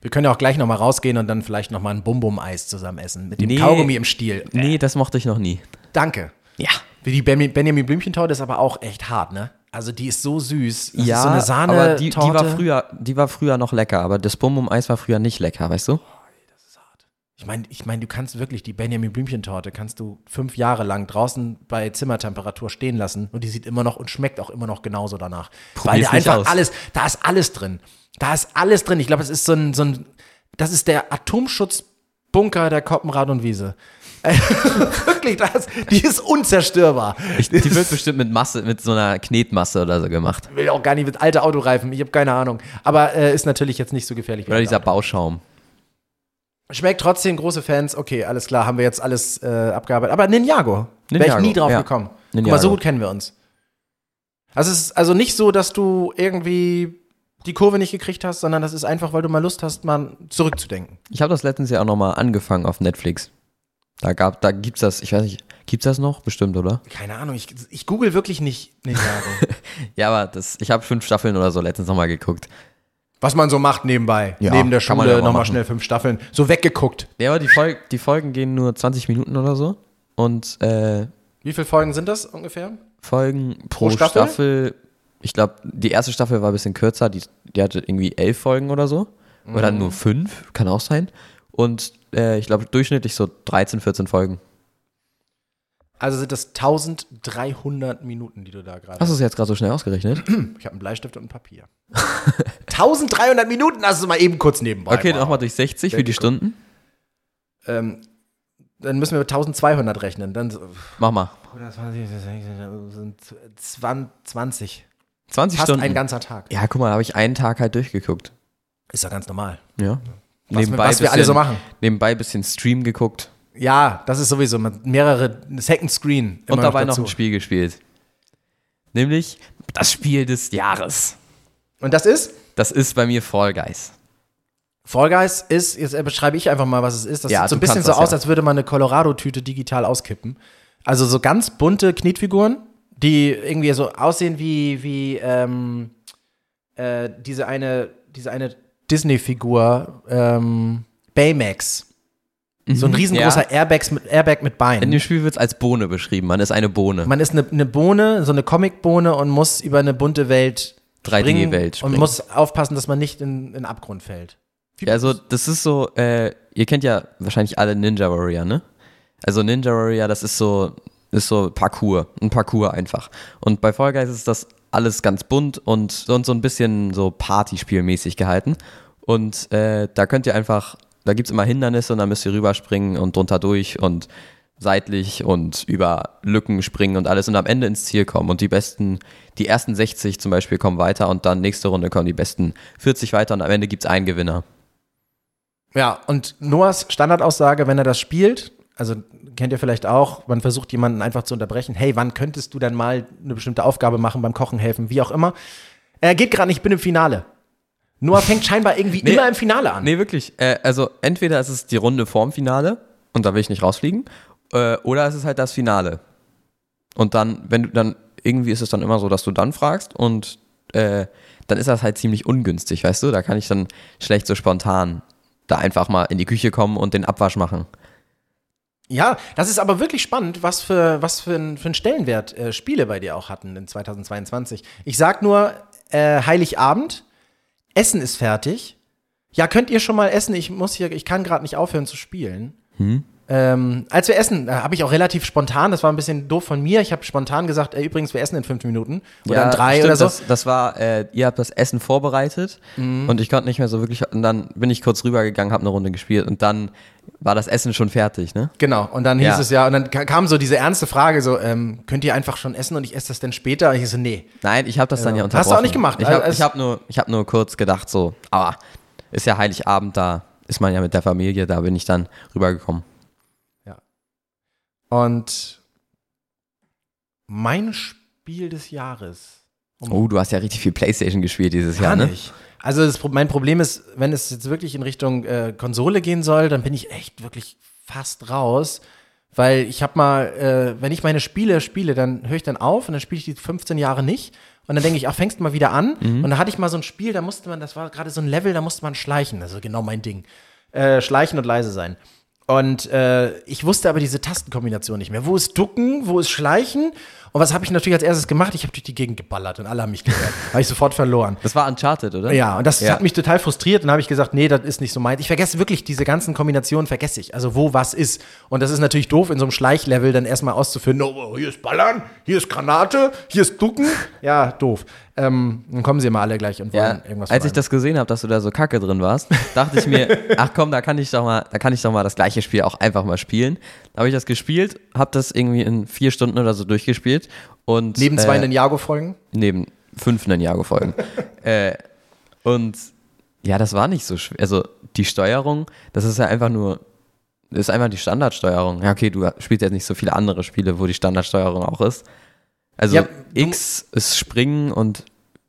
Wir können ja auch gleich noch mal rausgehen und dann vielleicht noch mal ein Bum-Bum-Eis zusammen essen. Mit dem Nee. Kaugummi im Stiel. Nee, das mochte ich noch nie. Danke. Ja. Wie Die Ben- Benjamin Blümchen-Torte ist aber auch echt hart, ne? Also die ist so süß. Das ja, so eine Sahne aber die, die war früher, die war früher noch lecker, aber das Bum-Bum-Eis war früher nicht lecker, weißt du? Ich meine, ich mein, du kannst wirklich die Benjamin Blümchen-Torte kannst du fünf Jahre lang draußen bei Zimmertemperatur stehen lassen und die sieht immer noch und schmeckt auch immer noch genauso danach. Weil Probier's da nicht einfach aus. alles, da ist alles drin. Da ist alles drin. Ich glaube, es ist so ein, so ein, das ist der Atomschutzbunker der Koppenrad und Wiese. Wirklich, das, die ist unzerstörbar. Ich, die wird bestimmt mit Masse, mit so einer Knetmasse oder so gemacht. will auch gar nicht mit alte Autoreifen, ich habe keine Ahnung. Aber äh, ist natürlich jetzt nicht so gefährlich. Oder dieser Bauschaum. Schmeckt trotzdem, große Fans. Okay, alles klar, haben wir jetzt alles äh, abgearbeitet. Aber Ninjago, wäre ich nie drauf ja. gekommen. Guck Ninjago. mal, so gut kennen wir uns. Also es ist also nicht so, dass du irgendwie die Kurve nicht gekriegt hast, sondern das ist einfach, weil du mal Lust hast, mal zurückzudenken. Ich habe das letztens ja auch nochmal angefangen auf Netflix. Da gab, da gibt's das, ich weiß nicht, gibt's das noch? Bestimmt, oder? Keine Ahnung, ich, ich google wirklich nicht Ninjago. Ja, aber das, ich habe fünf Staffeln oder so letztens nochmal geguckt. Was man so macht nebenbei. Ja, Neben der Schule ja mal nochmal machen. schnell fünf Staffeln. So weggeguckt. Ja, aber die, Fol die Folgen gehen nur 20 Minuten oder so. Und äh, Wie viele Folgen sind das ungefähr? Folgen pro, Pro Staffel? Staffel? ich glaube, die erste Staffel war ein bisschen kürzer, die, die hatte irgendwie elf Folgen oder so. Oder Mhm. nur fünf, kann auch sein. Und äh, ich glaube, durchschnittlich so 13, 14 Folgen. Also sind das 1300 Minuten, die du da gerade Hast du es jetzt gerade so schnell ausgerechnet? Ich habe einen Bleistift und ein Papier. 1300 Minuten hast du mal eben kurz nebenbei. Okay, dann Wow. mach mal durch 60 für die Stunden. Ähm, dann müssen wir mit 1200 rechnen. Dann Mach mal. 120, sind 20. 20 Fast Stunden. ein ganzer Tag. ja, guck mal, da habe ich einen Tag halt durchgeguckt. Ist ja ganz normal. Ja. Was, wir- was wir alle so machen. Nebenbei ein bisschen Stream geguckt Ja, das ist sowieso mit mehrere Second Screen. und dabei noch dazu. ein Spiel gespielt. Nämlich das Spiel des Jahres. Und das ist? Das ist bei mir Fall Guys. Fall Guys ist, jetzt beschreibe ich einfach mal, was es ist. Das Ja, sieht so ein bisschen so das, aus, ja. als würde man eine Colorado-Tüte digital auskippen. Also so ganz bunte Knetfiguren, die irgendwie so aussehen wie, wie ähm, äh, diese eine, diese eine Disney-Figur, ähm, Baymax. So ein riesengroßer Ja. Airbags mit, Airbag mit In Beinen. dem Spiel wird es als Bohne beschrieben. Man ist eine Bohne. Man ist eine, eine Bohne, so eine Comicbohne und muss über eine bunte Welt 3D-Welt und muss aufpassen, dass man nicht in, in den Abgrund fällt. Ja, also das ist so, äh, ihr kennt ja wahrscheinlich alle Ninja Warrior, ne? Also Ninja Warrior, das ist so, ist so Parkour, ein Parkour einfach. Und bei Fall Guys ist das alles ganz bunt und so, ein bisschen so Partyspielmäßig gehalten. Und äh, da könnt ihr einfach, da gibt's immer Hindernisse und da müsst ihr rüberspringen und drunter durch und seitlich und über Lücken springen und alles und am Ende ins Ziel kommen. Und die besten, die ersten 60 zum Beispiel kommen weiter und dann nächste Runde kommen die besten 40 weiter und am Ende gibt's einen Gewinner. Ja, und Noahs Standardaussage, wenn er das spielt, also kennt ihr vielleicht auch, man versucht jemanden einfach zu unterbrechen, hey, wann könntest du denn mal eine bestimmte Aufgabe machen, beim Kochen helfen, wie auch immer. Er geht gerade nicht, ich bin im Finale. Noah fängt scheinbar irgendwie Nee. immer im Finale an. Nee, wirklich. Äh, also entweder ist es die Runde vorm Finale und da will ich nicht rausfliegen, äh, oder es ist halt das Finale. Und dann, wenn du dann, irgendwie ist es dann immer so, dass du dann fragst und äh, dann ist das halt ziemlich ungünstig, weißt du? Da kann ich dann schlecht so spontan da einfach mal in die Küche kommen und den Abwasch machen. Ja, das ist aber wirklich spannend, was für, was für, ein, für einen Stellenwert äh, Spiele bei dir auch hatten in 2022. Ich sag nur, äh, Heiligabend, Essen ist fertig. Ja, könnt ihr schon mal essen? Ich muss hier, ich kann gerade nicht aufhören zu spielen. Ähm, als wir essen, äh, habe ich auch relativ spontan, das war ein bisschen doof von mir, ich habe spontan gesagt, äh, übrigens, wir essen in fünf Minuten oder in drei stimmt, oder so. Das, das war, äh, ihr habt das Essen vorbereitet und ich konnte nicht mehr so wirklich, und dann bin ich kurz rübergegangen, habe eine Runde gespielt und dann war das Essen schon fertig, ne? Genau, und dann hieß Ja. es ja, und dann ka- kam so diese ernste Frage, so, ähm, könnt ihr einfach schon essen und ich esse das denn später? Und ich so, nee. Nein, ich habe das dann ja Hast unterbrochen. du auch nicht gemacht? Ich habe Also- hab nur, ich hab nur kurz gedacht, so, aber ist ja Heiligabend, da ist man ja mit der Familie, da bin ich dann rübergekommen. Und mein Spiel des Jahres. Oh, du hast ja richtig viel Playstation gespielt dieses Jahr, ne? nicht. Also das, mein Problem ist, wenn es jetzt wirklich in Richtung äh, Konsole gehen soll, dann bin ich echt wirklich fast raus. Weil ich habe mal, äh, wenn ich meine Spiele spiele, dann höre ich dann auf und dann spiele ich die 15 Jahre nicht. Und dann denke ich, ach, fängst du mal wieder an. Mhm. Und da hatte ich mal so ein Spiel, da musste man, das war gerade so ein Level, da musste man schleichen. Also genau mein Ding. Äh, schleichen und leise sein. Und äh, ich wusste aber diese Tastenkombination nicht mehr. Wo ist Ducken, wo ist Schleichen? Und was habe ich natürlich als erstes gemacht? Ich habe durch die Gegend geballert und alle haben mich gehört. habe ich sofort verloren. Das war Uncharted, oder? Ja, und das Ja. hat mich total frustriert. Und habe ich gesagt, nee, das ist nicht so meins. Ich vergesse wirklich diese ganzen Kombinationen, vergesse ich. Also wo was ist. Und das ist natürlich doof, in so einem Schleichlevel dann erstmal auszufinden, oh, hier ist Ballern, hier ist Granate, hier ist Ducken. Ja, doof. Ähm, dann kommen sie immer alle gleich und wollen Ja, irgendwas als ich das gesehen habe, dass du da so kacke drin warst, dachte ich mir, ach komm, da kann ich doch mal, da kann ich doch mal das gleiche Spiel auch einfach mal spielen. Da habe ich das gespielt, habe das irgendwie in vier Stunden oder so durchgespielt und Neben zwei äh, Ninjago-Folgen. neben fünf Ninjago-Folgen. äh, und ja, das war nicht so schwer. Also die Steuerung, das ist ja einfach nur, ist einfach die Standardsteuerung. Ja, okay, du spielst jetzt nicht so viele andere Spiele, wo die Standardsteuerung auch ist. Also Ja, du- X ist Springen und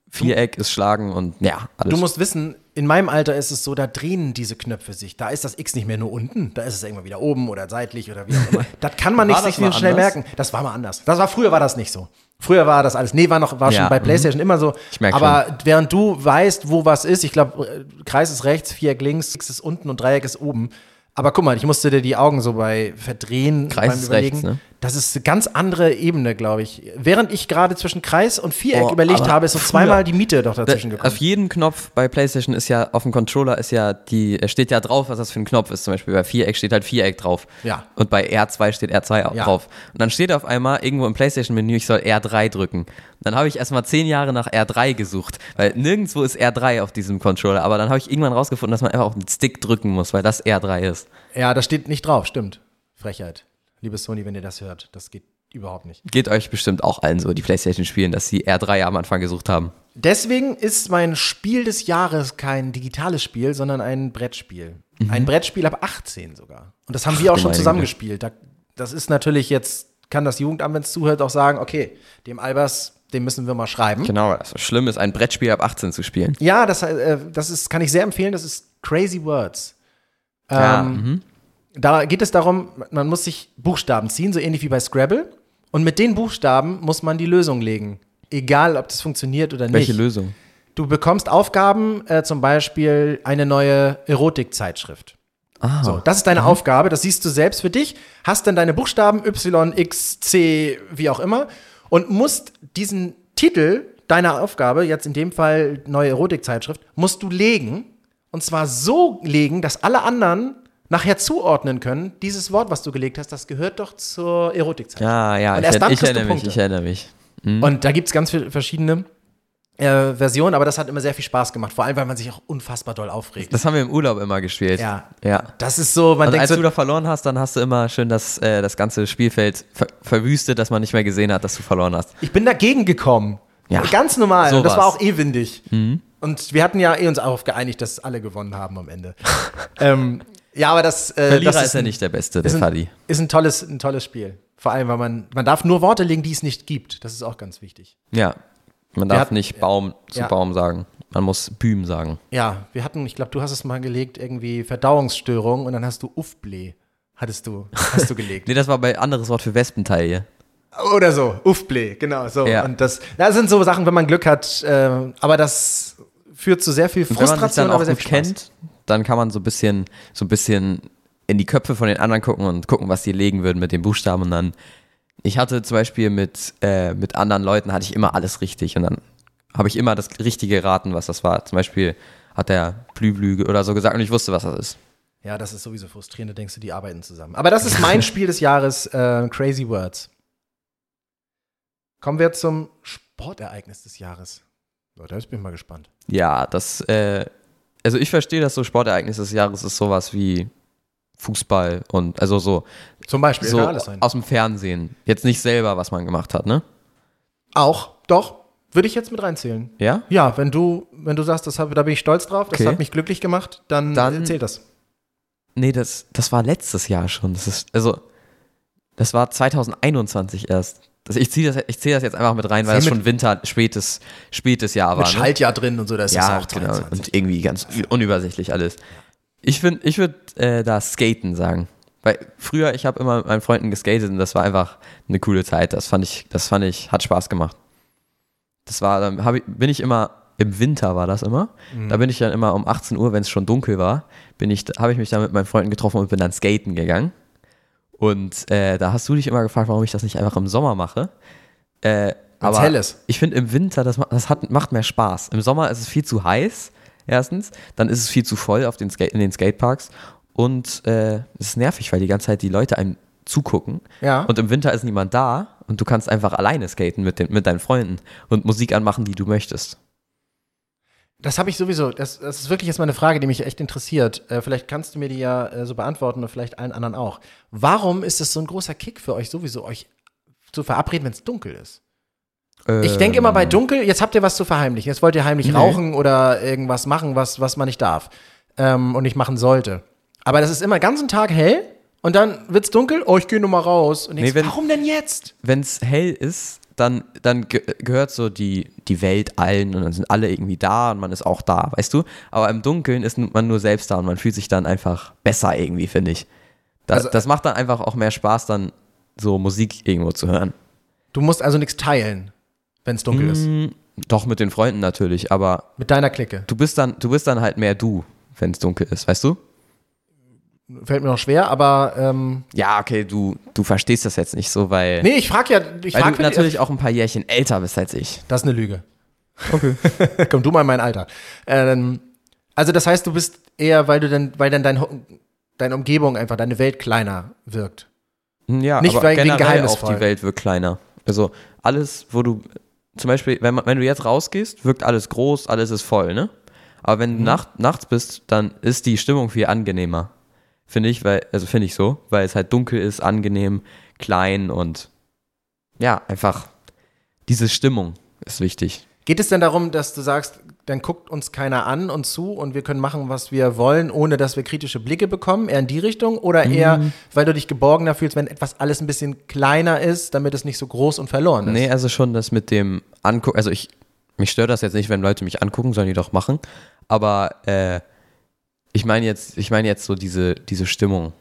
Viereck ist Schlagen und ja, alles. Du musst wissen, in meinem Alter ist es so, da drehen diese Knöpfe sich. Da ist das X nicht mehr nur unten, da ist es irgendwann wieder oben oder seitlich oder wie auch immer. Das kann man nicht sich schnell merken. Das war mal anders. Das war früher war das nicht so. Früher war das alles. Nee, war noch war Ja, schon bei mhm. PlayStation immer so. Ich merk Aber während du weißt, wo was ist, ich glaube, Kreis ist rechts, Viereck links, X ist unten und Dreieck ist oben. Aber guck mal, ich musste dir die Augen so bei verdrehen Kreis beim ist Überlegen. rechts, ne? Das ist eine ganz andere Ebene, glaube ich. Während ich gerade zwischen Kreis und Viereck Oh, überlegt habe, ist so zweimal die Miete doch dazwischen Da- gekommen. Auf jedem Knopf bei PlayStation ist ja, auf dem Controller ist ja die, steht ja drauf, was das für ein Knopf ist. Zum Beispiel bei Viereck steht halt Viereck drauf. Ja. Und bei R2 steht R2 auch Ja. drauf. Und dann steht auf einmal irgendwo im PlayStation-Menü, ich soll R3 drücken. Dann habe ich erstmal zehn Jahre nach R3 gesucht, weil nirgendwo ist R3 auf diesem Controller. Aber dann habe ich irgendwann rausgefunden, dass man einfach auf den Stick drücken muss, weil das R3 ist. Ja, das steht nicht drauf, stimmt. Frechheit. Liebe Sony, wenn ihr das hört, das geht überhaupt nicht. Geht euch bestimmt auch allen so, die PlayStation spielen, dass sie R3 am Anfang gesucht haben. Deswegen ist mein Spiel des Jahres kein digitales Spiel, sondern ein Brettspiel. Ein Brettspiel ab 18 sogar. Und das haben wir auch schon zusammengespielt. Da, das ist natürlich jetzt, kann das Jugendamt, wenn es zuhört, auch sagen, okay, dem Albers, dem müssen wir mal schreiben. Genau, also schlimm ist, ein Brettspiel ab 18 zu spielen. Ja, das, äh, das ist, kann ich sehr empfehlen, das ist Crazy Words. Ja, Ähm, mhm. Da geht es darum, man muss sich Buchstaben ziehen, so ähnlich wie bei Scrabble. Und mit den Buchstaben muss man die Lösung legen. Egal, ob das funktioniert oder Welche nicht. Lösung? Du bekommst Aufgaben, äh, zum Beispiel eine neue Erotikzeitschrift. Ah, So, das ist deine Aufgabe, das siehst du selbst für dich, hast dann deine Buchstaben Y, X, C, wie auch immer und musst diesen Titel deiner Aufgabe, jetzt in dem Fall neue Erotikzeitschrift, musst du legen und zwar so legen, dass alle anderen nachher zuordnen können, dieses Wort, was du gelegt hast, das gehört doch zur Erotikzeitschrift. ja, ja, Und ich, erst dann ich kriegst du erinnere mich, Punkte. ich erinnere mich. Und da gibt es ganz viele verschiedene äh, Versionen, aber das hat immer sehr viel Spaß gemacht, vor allem, weil man sich auch unfassbar doll aufregt. Das haben wir im Urlaub immer gespielt. Ja. Ja. Das ist so, man Und denkt als so, du da verloren hast, dann hast du immer schön das, äh, das ganze Spielfeld ver verwüstet, dass man nicht mehr gesehen hat, dass du verloren hast. Ich bin dagegen gekommen. Ja, Ganz normal. Und das war auch eh windig. Und wir hatten ja eh uns auch geeinigt, dass alle gewonnen haben am Ende. ähm, ja, aber das, äh, Verlierer das ist, ja ein, nicht der Beste, der ist, ein, Fadi. ist ein tolles, ein tolles Spiel. Vor allem, weil man, man darf nur Worte legen, die es nicht gibt. Das ist auch ganz wichtig. Ja. Man darf hatten- nicht Baum zu Ja. Baum sagen. Man muss Bühm sagen. Ja, wir hatten, ich glaube, du hast es mal gelegt, irgendwie Verdauungsstörung und dann hast du Uffblee. Hattest du, hast du gelegt. Nee, das war bei anderes Wort für Wespenteile. Oder so, Uffblee, genau so. Ja. Und das, das sind so Sachen, wenn man Glück hat, äh, aber das führt zu sehr viel Und wenn man sich Frustration, dann auch aber sehr gut kennt, dann kann man so ein bisschen, so ein bisschen in die Köpfe von den anderen gucken und gucken, was die legen würden mit den Buchstaben und dann. Ich hatte zum Beispiel mit, äh, mit anderen Leuten hatte ich immer alles richtig und dann habe ich immer das Richtige geraten, was das war. Zum Beispiel hat der Blüblü oder so gesagt und ich wusste, was das ist. Ja, das ist sowieso frustrierend, da denkst du, die arbeiten zusammen. Aber das ist mein Spiel des Jahres, äh, Crazy Words. Kommen wir zum Sportereignis des Jahres. Leute, jetzt bin ich mal gespannt. Ja, das, äh, also ich verstehe, dass so Sportereignis des Jahres ist sowas wie Fußball und also so, Zum Beispiel, so aus dem Fernsehen. Jetzt nicht selber, was man gemacht hat, ne? Auch, doch, würde ich jetzt mit reinzählen. Ja? Ja, wenn du, wenn du sagst, das hab, da bin ich stolz drauf, das Okay. hat mich glücklich gemacht, dann, Dann- äh, zählt das. Nee, das, das war letztes Jahr schon. Das ist, also, das war 2021 erst. Das, ich ziehe das, ich zähle das jetzt einfach mit rein, weil das mit- schon Winter, spätes, spätes Jahr Mit war. Ne? Schaltjahr drin und so, das Ja, ist auch genau. 22. Und irgendwie ganz unübersichtlich alles. Ich finde, ich würde äh, da Skaten sagen. Weil früher, ich habe immer mit meinen Freunden geskatet und das war einfach eine coole Zeit. Das fand ich, das fand ich, hat Spaß gemacht. Das war, dann ich, bin ich immer, im Winter war das immer. Mhm. Da bin ich dann immer um 18 Uhr, wenn es schon dunkel war, bin ich, habe ich mich dann mit meinen Freunden getroffen und bin dann skaten gegangen. Und äh, da hast du dich immer gefragt, warum ich das nicht einfach im Sommer mache. Äh, aber hell ist. ich finde im Winter, das, das hat, macht mehr Spaß. Im Sommer ist es viel zu heiß, erstens. Dann ist es viel zu voll auf den Skate, in den Skateparks. Und äh, es ist nervig, weil die ganze Zeit die Leute einem zugucken. Ja. Und im Winter ist niemand da und du kannst einfach alleine skaten mit, den, mit deinen Freunden und Musik anmachen, die du möchtest. Das habe ich sowieso. Das, das ist wirklich jetzt mal eine Frage, die mich echt interessiert. Äh, vielleicht kannst du mir die ja äh, so beantworten und vielleicht allen anderen auch. Warum ist es so ein großer Kick für euch sowieso, euch zu verabreden, wenn es dunkel ist? Ich denke immer bei dunkel, jetzt habt ihr was zu verheimlichen. Jetzt wollt ihr heimlich Nee. rauchen oder irgendwas machen, was, was man nicht darf ähm, und nicht machen sollte. Aber das ist immer den ganzen Tag hell und dann wird's dunkel, oh, ich gehe nur mal raus. Und denkst, Nee, wenn- warum denn jetzt? wenn es hell ist, dann, dann ge gehört so die, die Welt allen und dann sind alle irgendwie da und man ist auch da, weißt du? Aber im Dunkeln ist man nur selbst da und man fühlt sich dann einfach besser irgendwie, finde ich. Das, Also- das macht dann einfach auch mehr Spaß, dann so Musik irgendwo zu hören. Du musst also nichts teilen, wenn es dunkel ist. Mm, Doch mit den Freunden natürlich, aber Mit deiner Clique. du bist dann, du bist dann halt mehr du, wenn es dunkel ist, weißt du? Fällt mir noch schwer, aber ähm, Ja, okay, du, du verstehst das jetzt nicht so, weil, nee, ich frage ja, ich weil frage du natürlich auch ein paar Jährchen älter bist als ich. Das ist eine Lüge. Okay. Komm du mal in mein Alter. Ähm, also das heißt, du bist eher, weil du dann, weil dann dein, deine Umgebung einfach, deine Welt kleiner wirkt. Ja, Nicht, aber weil- wegen generell auch geheimnisvoll. die Welt wird kleiner. Also alles, wo du, zum Beispiel, wenn, wenn du jetzt rausgehst, wirkt alles groß, alles ist voll, ne? Aber Mhm. wenn du nacht, nachts bist, dann ist die Stimmung viel angenehmer. Finde ich, weil, also finde ich so, weil es halt dunkel ist, angenehm, klein und ja, einfach diese Stimmung ist wichtig. Geht es denn darum, dass du sagst, dann guckt uns keiner an und zu und wir können machen, was wir wollen, ohne dass wir kritische Blicke bekommen? Eher in die Richtung? Oder eher, weil du dich geborgener fühlst, wenn etwas alles ein bisschen kleiner ist, damit es nicht so groß und verloren ist? Nee, also schon das mit dem Angucken, also ich, mich stört das jetzt nicht, wenn Leute mich angucken, sollen die doch machen. Aber äh, ich meine jetzt, ich meine jetzt so diese, diese Stimmung.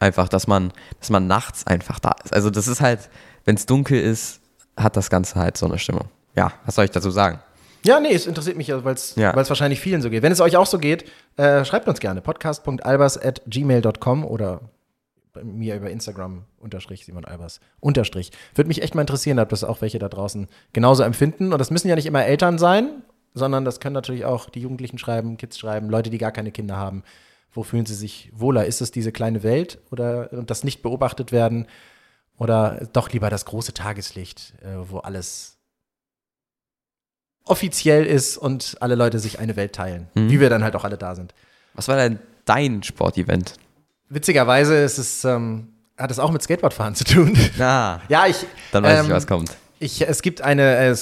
Einfach, dass man, dass man nachts einfach da ist. Also das ist halt, wenn es dunkel ist, hat das Ganze halt so eine Stimmung. Ja, was soll ich dazu sagen? Ja, nee, es interessiert mich, weil es Ja. wahrscheinlich vielen so geht. Wenn es euch auch so geht, äh, schreibt uns gerne. podcast.albers.gmail.com oder bei mir über Instagram unterstrich Simon Albers unterstrich. Würde mich echt mal interessieren, ob das auch welche da draußen genauso empfinden. Und das müssen ja nicht immer Eltern sein, sondern das können natürlich auch die Jugendlichen schreiben, Kids schreiben, Leute, die gar keine Kinder haben. Wo fühlen sie sich wohler? Ist es diese kleine Welt oder das nicht beobachtet werden? Oder doch lieber das große Tageslicht, äh, wo alles offiziell ist und alle Leute sich eine Welt teilen. Mhm. Wie wir dann halt auch alle da sind. Was war denn dein Sportevent? Witzigerweise ist es, ähm, hat es auch mit Skateboardfahren zu tun. Ah, ja, ich. dann weiß ähm, ich, was kommt. Ich, es gibt eine äh,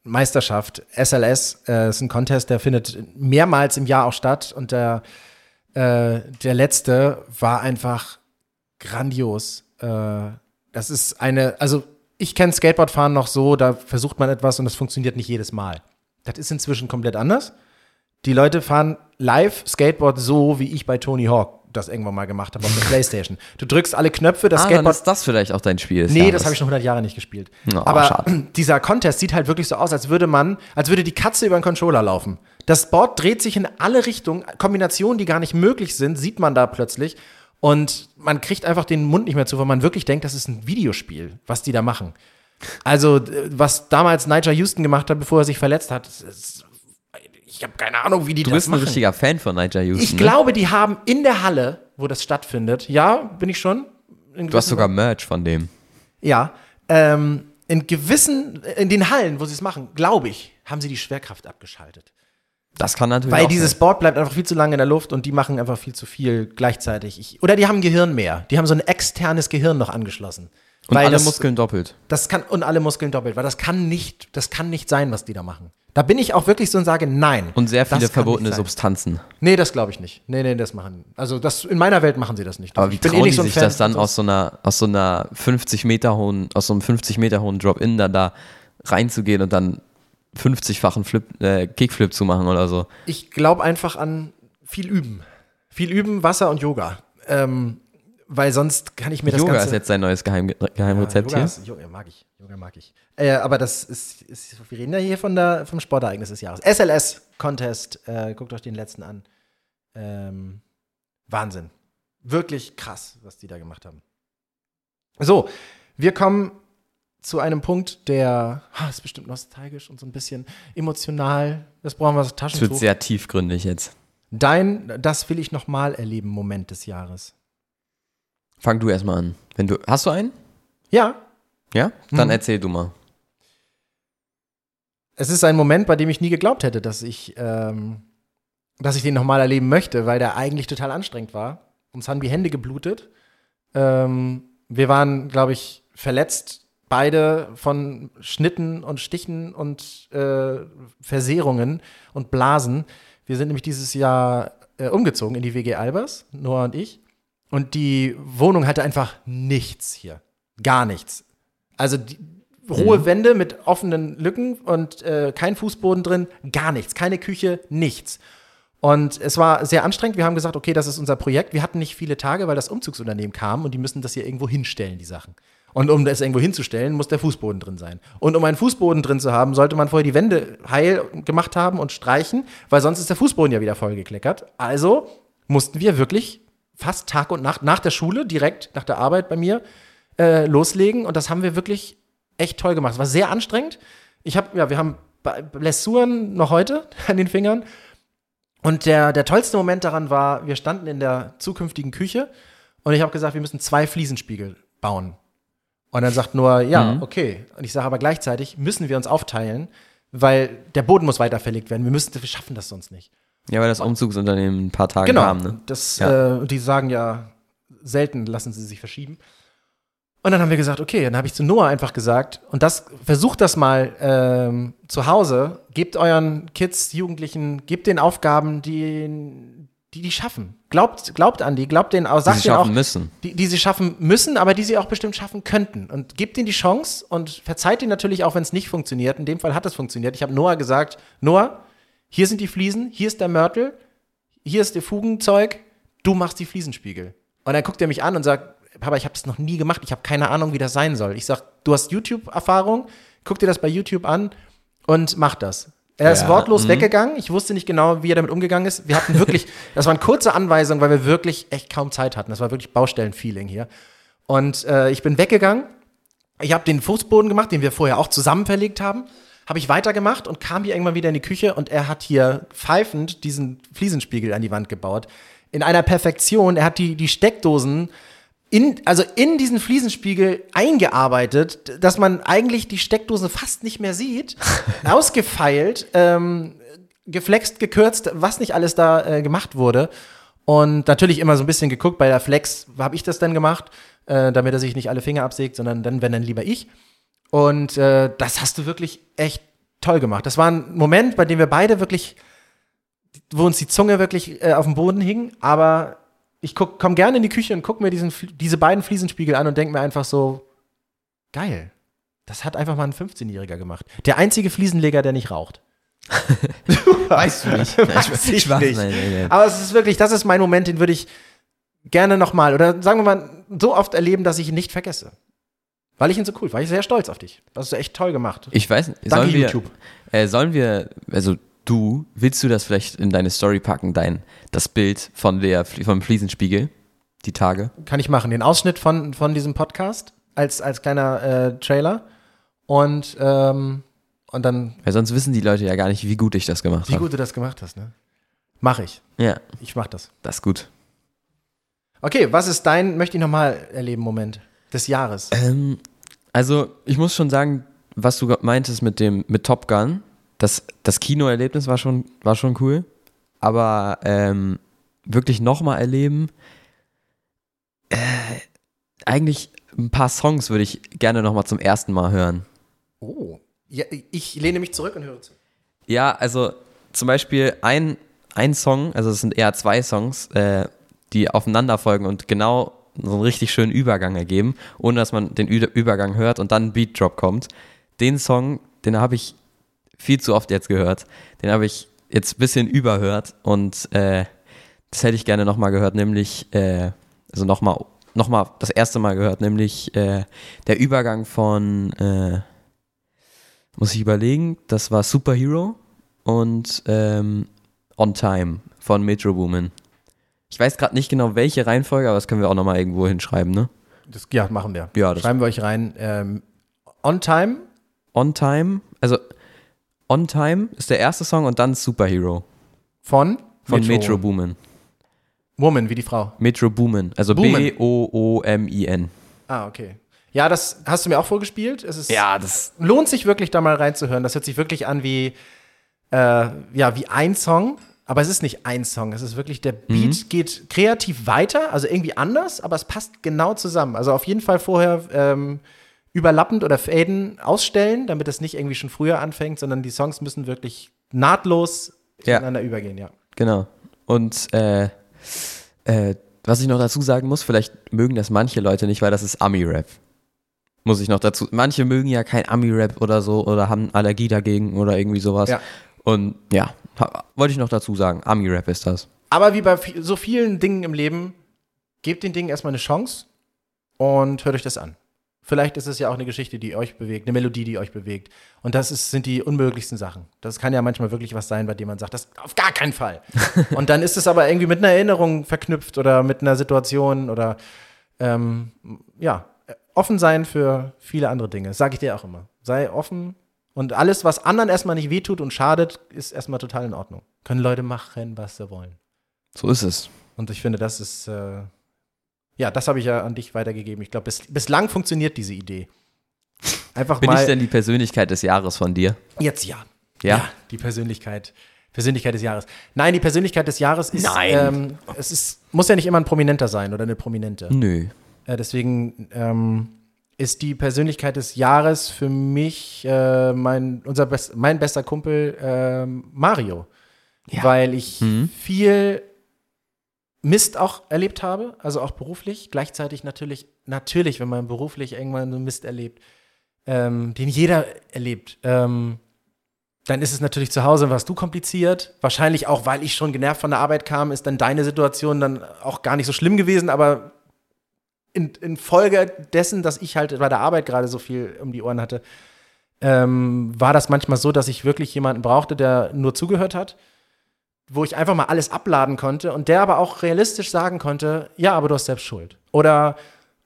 Skateboard-Meisterschaft, SLS, äh, ist ein Contest, der findet mehrmals im Jahr auch statt und der, äh, der letzte war einfach grandios. Äh, das ist eine, also ich kenne Skateboardfahren noch so, da versucht man etwas und das funktioniert nicht jedes Mal. Das ist inzwischen komplett anders. Die Leute fahren live Skateboard so, wie ich bei Tony Hawk das irgendwann mal gemacht habe auf der Playstation. Du drückst alle Knöpfe, das Ah, dann Skateboard ist das vielleicht auch dein Spiel. Nee, Jahres. das habe ich schon 100 Jahre nicht gespielt. Oh, Aber schade. dieser Contest sieht halt wirklich so aus, als würde man, als würde die Katze über einen Controller laufen. Das Board dreht sich in alle Richtungen, Kombinationen, die gar nicht möglich sind, sieht man da plötzlich. Und man kriegt einfach den Mund nicht mehr zu, weil man wirklich denkt, das ist ein Videospiel, was die da machen. Also, äh, was damals Nigel Houston gemacht hat, bevor er sich verletzt hat, ist, ich habe keine Ahnung, wie die Du das bist ein machen. richtiger Fan von Nigel Houston. ich ne? glaube, die haben in der Halle, wo das stattfindet, ja, bin ich schon. in Du hast sogar Merch von dem. ja, ähm, in gewissen, in den Hallen, wo sie es machen, glaube ich, haben sie die Schwerkraft abgeschaltet. Das kann natürlich Weil dieses sein. Board bleibt einfach viel zu lange in der Luft und die machen einfach viel zu viel gleichzeitig. Ich, oder die haben ein Gehirn mehr. Die haben so ein externes Gehirn noch angeschlossen. Und alle das, Muskeln doppelt. Das kann, und alle Muskeln doppelt, weil das kann nicht, das kann nicht sein, was die da machen. Da bin ich auch wirklich so und sage, nein. Und sehr viele verbotene. Substanzen. Nee, das glaube ich nicht. Nee, nee, das machen. Also das, in meiner Welt machen sie das nicht. Aber wie eh trauen nicht die so sich Fan das dann aus so einer, aus so einer 50 Meter hohen, aus so einem 50 Meter hohen Drop-In dann da reinzugehen und dann 50-fachen Flip, äh, Kickflip zu machen oder so? Ich glaube einfach an viel Üben. Viel Üben, Wasser und Yoga. Ähm, weil sonst kann ich mir das Yoga Ganze. ist jetzt sein neues Geheim, Geheimrezept Yoga, hier. ist, Yoga mag ich. Yoga mag ich. Äh, aber das ist, ist, wir reden ja hier von der, vom Sportereignis des Jahres. SLS Contest. Äh, guckt euch den letzten an. Ähm, Wahnsinn. Wirklich krass, was die da gemacht haben. So, wir kommen zu einem Punkt, der ah, ist bestimmt nostalgisch und so ein bisschen emotional. Das brauchen wir das Es wird Taschentuch. sehr tiefgründig jetzt. Dein, das will ich nochmal erleben, Moment des Jahres. Fang du erstmal an. Wenn du, hast du einen? Ja, Ja? Dann Mhm. erzähl du mal. es ist ein Moment, bei dem ich nie geglaubt hätte, dass ich, ähm, dass ich den nochmal erleben möchte, weil der eigentlich total anstrengend war. Uns haben die Hände geblutet. Ähm, wir waren, glaube ich, verletzt, beide von Schnitten und Stichen und äh, Versehrungen und Blasen. Wir sind nämlich dieses Jahr äh, umgezogen in die WG Albers, Noah und ich. Und die Wohnung hatte einfach nichts hier. Gar nichts. Also die, rohe Wände mit offenen Lücken und äh, kein Fußboden drin, gar nichts. Keine Küche, nichts. Und es war sehr anstrengend. Wir haben gesagt, okay, das ist unser Projekt. Wir hatten nicht viele Tage, weil das Umzugsunternehmen kam und die müssen das hier irgendwo hinstellen, die Sachen. Und um das irgendwo hinzustellen, muss der Fußboden drin sein. Und um einen Fußboden drin zu haben, sollte man vorher die Wände heil gemacht haben und streichen, weil sonst ist der Fußboden ja wieder vollgekleckert. Also mussten wir wirklich fast Tag und Nacht nach der Schule, direkt nach der Arbeit bei mir, äh, loslegen. Und das haben wir wirklich echt toll gemacht. Es war sehr anstrengend. Ich habe, ja, wir haben Blessuren noch heute an den Fingern. Und der, der tollste Moment daran war, wir standen in der zukünftigen Küche und ich habe gesagt, wir müssen zwei Fliesenspiegel bauen. Und dann sagt Noah, ja, Mhm. okay. Und ich sage aber gleichzeitig, müssen wir uns aufteilen, weil der Boden muss weiter verlegt werden. Wir müssen, wir schaffen das sonst nicht. Ja, weil das Umzugsunternehmen ein paar Tage Genau. kam, ne? Das, Ja. äh, die sagen ja, selten lassen sie sich verschieben. Und dann haben wir gesagt, okay, dann habe ich zu Noah einfach gesagt, und das, versucht das mal ähm, zu Hause, gebt euren Kids, Jugendlichen, gebt den Aufgaben, die die, die schaffen. Glaubt, glaubt an die, glaubt denen auch, Die sagt sie denen auch, schaffen müssen. die, die sie schaffen müssen, aber die sie auch bestimmt schaffen könnten. Und gebt ihnen die Chance und verzeiht ihnen natürlich auch, wenn es nicht funktioniert. In dem Fall hat es funktioniert. Ich habe Noah gesagt, Noah, hier sind die Fliesen, hier ist der Mörtel, hier ist der Fugenzeug, du machst die Fliesenspiegel. Und dann guckt er mich an und sagt, Papa, ich habe das noch nie gemacht, ich habe keine Ahnung, wie das sein soll. Ich sag, du hast YouTube-Erfahrung, guck dir das bei YouTube an und mach das. Er ist Ja, wortlos mhm. weggegangen. Ich wusste nicht genau, wie er damit umgegangen ist. Wir hatten wirklich, das waren kurze Anweisungen, weil wir wirklich echt kaum Zeit hatten. Das war wirklich Baustellen-Feeling hier. Und äh, ich bin weggegangen. Ich habe den Fußboden gemacht, den wir vorher auch zusammen verlegt haben. Habe ich weitergemacht und kam hier irgendwann wieder in die Küche und er hat hier pfeifend diesen Fliesenspiegel an die Wand gebaut. In einer Perfektion. Er hat die, die Steckdosen in, also in diesen Fliesenspiegel eingearbeitet, dass man eigentlich die Steckdosen fast nicht mehr sieht, ausgefeilt, ähm, geflext, gekürzt, was nicht alles da äh, gemacht wurde. Und natürlich immer so ein bisschen geguckt, bei der Flex habe ich das dann gemacht, äh, damit er sich nicht alle Finger absägt, sondern dann, wenn dann lieber ich. Und äh, das hast du wirklich echt toll gemacht. Das war ein Moment, bei dem wir beide wirklich, wo uns die Zunge wirklich äh, auf dem Boden hing, aber ich komme gerne in die Küche und gucke mir diesen, diese beiden Fliesenspiegel an und denke mir einfach so, geil. Das hat einfach mal ein 15-Jähriger gemacht. Der einzige Fliesenleger, der nicht raucht. Weißt du nicht. Weiß ich Spaß, nicht. Nein, nein, nein. Aber es ist wirklich, das ist mein Moment, den würde ich gerne nochmal oder sagen wir mal so oft erleben, dass ich ihn nicht vergesse. Weil ich ihn so cool, war ich sehr stolz auf dich. Das hast du echt toll gemacht. Ich weiß nicht. Danke, Sollen wir, YouTube. Äh, sollen wir, also du, willst du das vielleicht in deine Story packen, dein, das Bild von der, vom Fliesenspiegel, die Tage? Kann ich machen. Den Ausschnitt von, von diesem Podcast als, als kleiner äh, Trailer. Und, ähm, und dann, Weil sonst wissen die Leute ja gar nicht, wie gut ich das gemacht wie habe. gut du das gemacht hast, ne? Mach ich. Ja, Ich mach das. das ist gut. Okay, was ist dein, möchte ich nochmal erleben, Moment des Jahres? Ähm, also, ich muss schon sagen, was du meintest mit dem, mit Top Gun, das, das Kinoerlebnis war schon, war schon cool. Aber ähm, wirklich nochmal erleben, äh, eigentlich ein paar Songs würde ich gerne nochmal zum ersten Mal hören. Oh. Ja, ich lehne mich zurück und höre zu. Ja, also zum Beispiel ein, ein Song, also es sind eher zwei Songs, äh, die aufeinander folgen und genau so einen richtig schönen Übergang ergeben, ohne dass man den Ü Übergang hört und dann ein Beat Drop kommt. Den Song, den habe ich viel zu oft jetzt gehört. Den habe ich jetzt ein bisschen überhört und äh, das hätte ich gerne nochmal gehört, nämlich, äh, also nochmal noch mal das erste Mal gehört, nämlich äh, der Übergang von, äh, muss ich überlegen, das war Superhero und ähm, On Time von Metro Boomin. Ich weiß gerade nicht genau, welche Reihenfolge, aber das können wir auch nochmal irgendwo hinschreiben, ne? Das, ja, machen wir. Ja, das- Schreiben wir euch rein. Ähm, on Time, On Time, also On Time ist der erste Song und dann Superhero von, von Metro, Boomin. Woman, wie die Frau. Metro Boomin, also Boomin. B-O-O-M-I-N. Ah, okay. Ja, das hast du mir auch vorgespielt. Es ist, Ja, das. lohnt sich wirklich, da mal reinzuhören. Das hört sich wirklich an wie, äh, ja, wie ein Song. Aber es ist nicht ein Song. Es ist wirklich, der Beat geht kreativ weiter, also irgendwie anders, aber es passt genau zusammen. Also auf jeden Fall vorher ähm, überlappend oder Faden ausstellen, damit es nicht irgendwie schon früher anfängt, sondern die Songs müssen wirklich nahtlos Ja. ineinander übergehen, ja. Genau. Und äh, äh, was ich noch dazu sagen muss, vielleicht mögen das manche Leute nicht, weil das ist Ami-Rap. Muss ich noch dazu. Manche mögen ja kein Ami-Rap oder so oder haben Allergie dagegen oder irgendwie sowas. Ja. Und ja, ha- wollte ich noch dazu sagen, Ami-Rap ist das. Aber wie bei so vielen Dingen im Leben, gebt den Dingen erstmal eine Chance und hört euch das an. Vielleicht ist es ja auch eine Geschichte, die euch bewegt, eine Melodie, die euch bewegt. Und das ist, sind die unmöglichsten Sachen. Das kann ja manchmal wirklich was sein, bei dem man sagt, das auf gar keinen Fall. und dann ist es aber irgendwie mit einer Erinnerung verknüpft oder mit einer Situation oder ähm, ja, offen sein für viele andere Dinge. Sage ich dir auch immer. Sei offen und alles, was anderen erstmal nicht wehtut und schadet, ist erstmal total in Ordnung. Können Leute machen, was sie wollen. So ist es. Und ich finde, das ist, äh, ja, das habe ich ja an dich weitergegeben. Ich glaube, bis, bislang funktioniert diese Idee. Einfach Bin mal. ich denn die Persönlichkeit des Jahres von dir? jetzt ja. Ja? die Persönlichkeit. Persönlichkeit des Jahres. Nein, die Persönlichkeit des Jahres ist. Nein. Ähm, es ist, muss ja nicht immer ein Prominenter sein oder eine Prominente. Nö. Äh, deswegen ähm, ist die Persönlichkeit des Jahres für mich äh, mein, unser best, mein bester Kumpel ähm, Mario. Weil ich viel Mist auch erlebt habe, also auch beruflich. Gleichzeitig natürlich, natürlich, wenn man beruflich irgendwann so Mist erlebt, ähm, den jeder erlebt, ähm, dann ist es natürlich zu Hause, warst du kompliziert. Wahrscheinlich auch, weil ich schon genervt von der Arbeit kam, ist dann deine Situation dann auch gar nicht so schlimm gewesen, aber in, in Folge dessen, dass ich halt bei der Arbeit gerade so viel um die Ohren hatte, ähm, war das manchmal so, dass ich wirklich jemanden brauchte, der nur zugehört hat, wo ich einfach mal alles abladen konnte und der aber auch realistisch sagen konnte, ja, aber du hast selbst Schuld. Oder,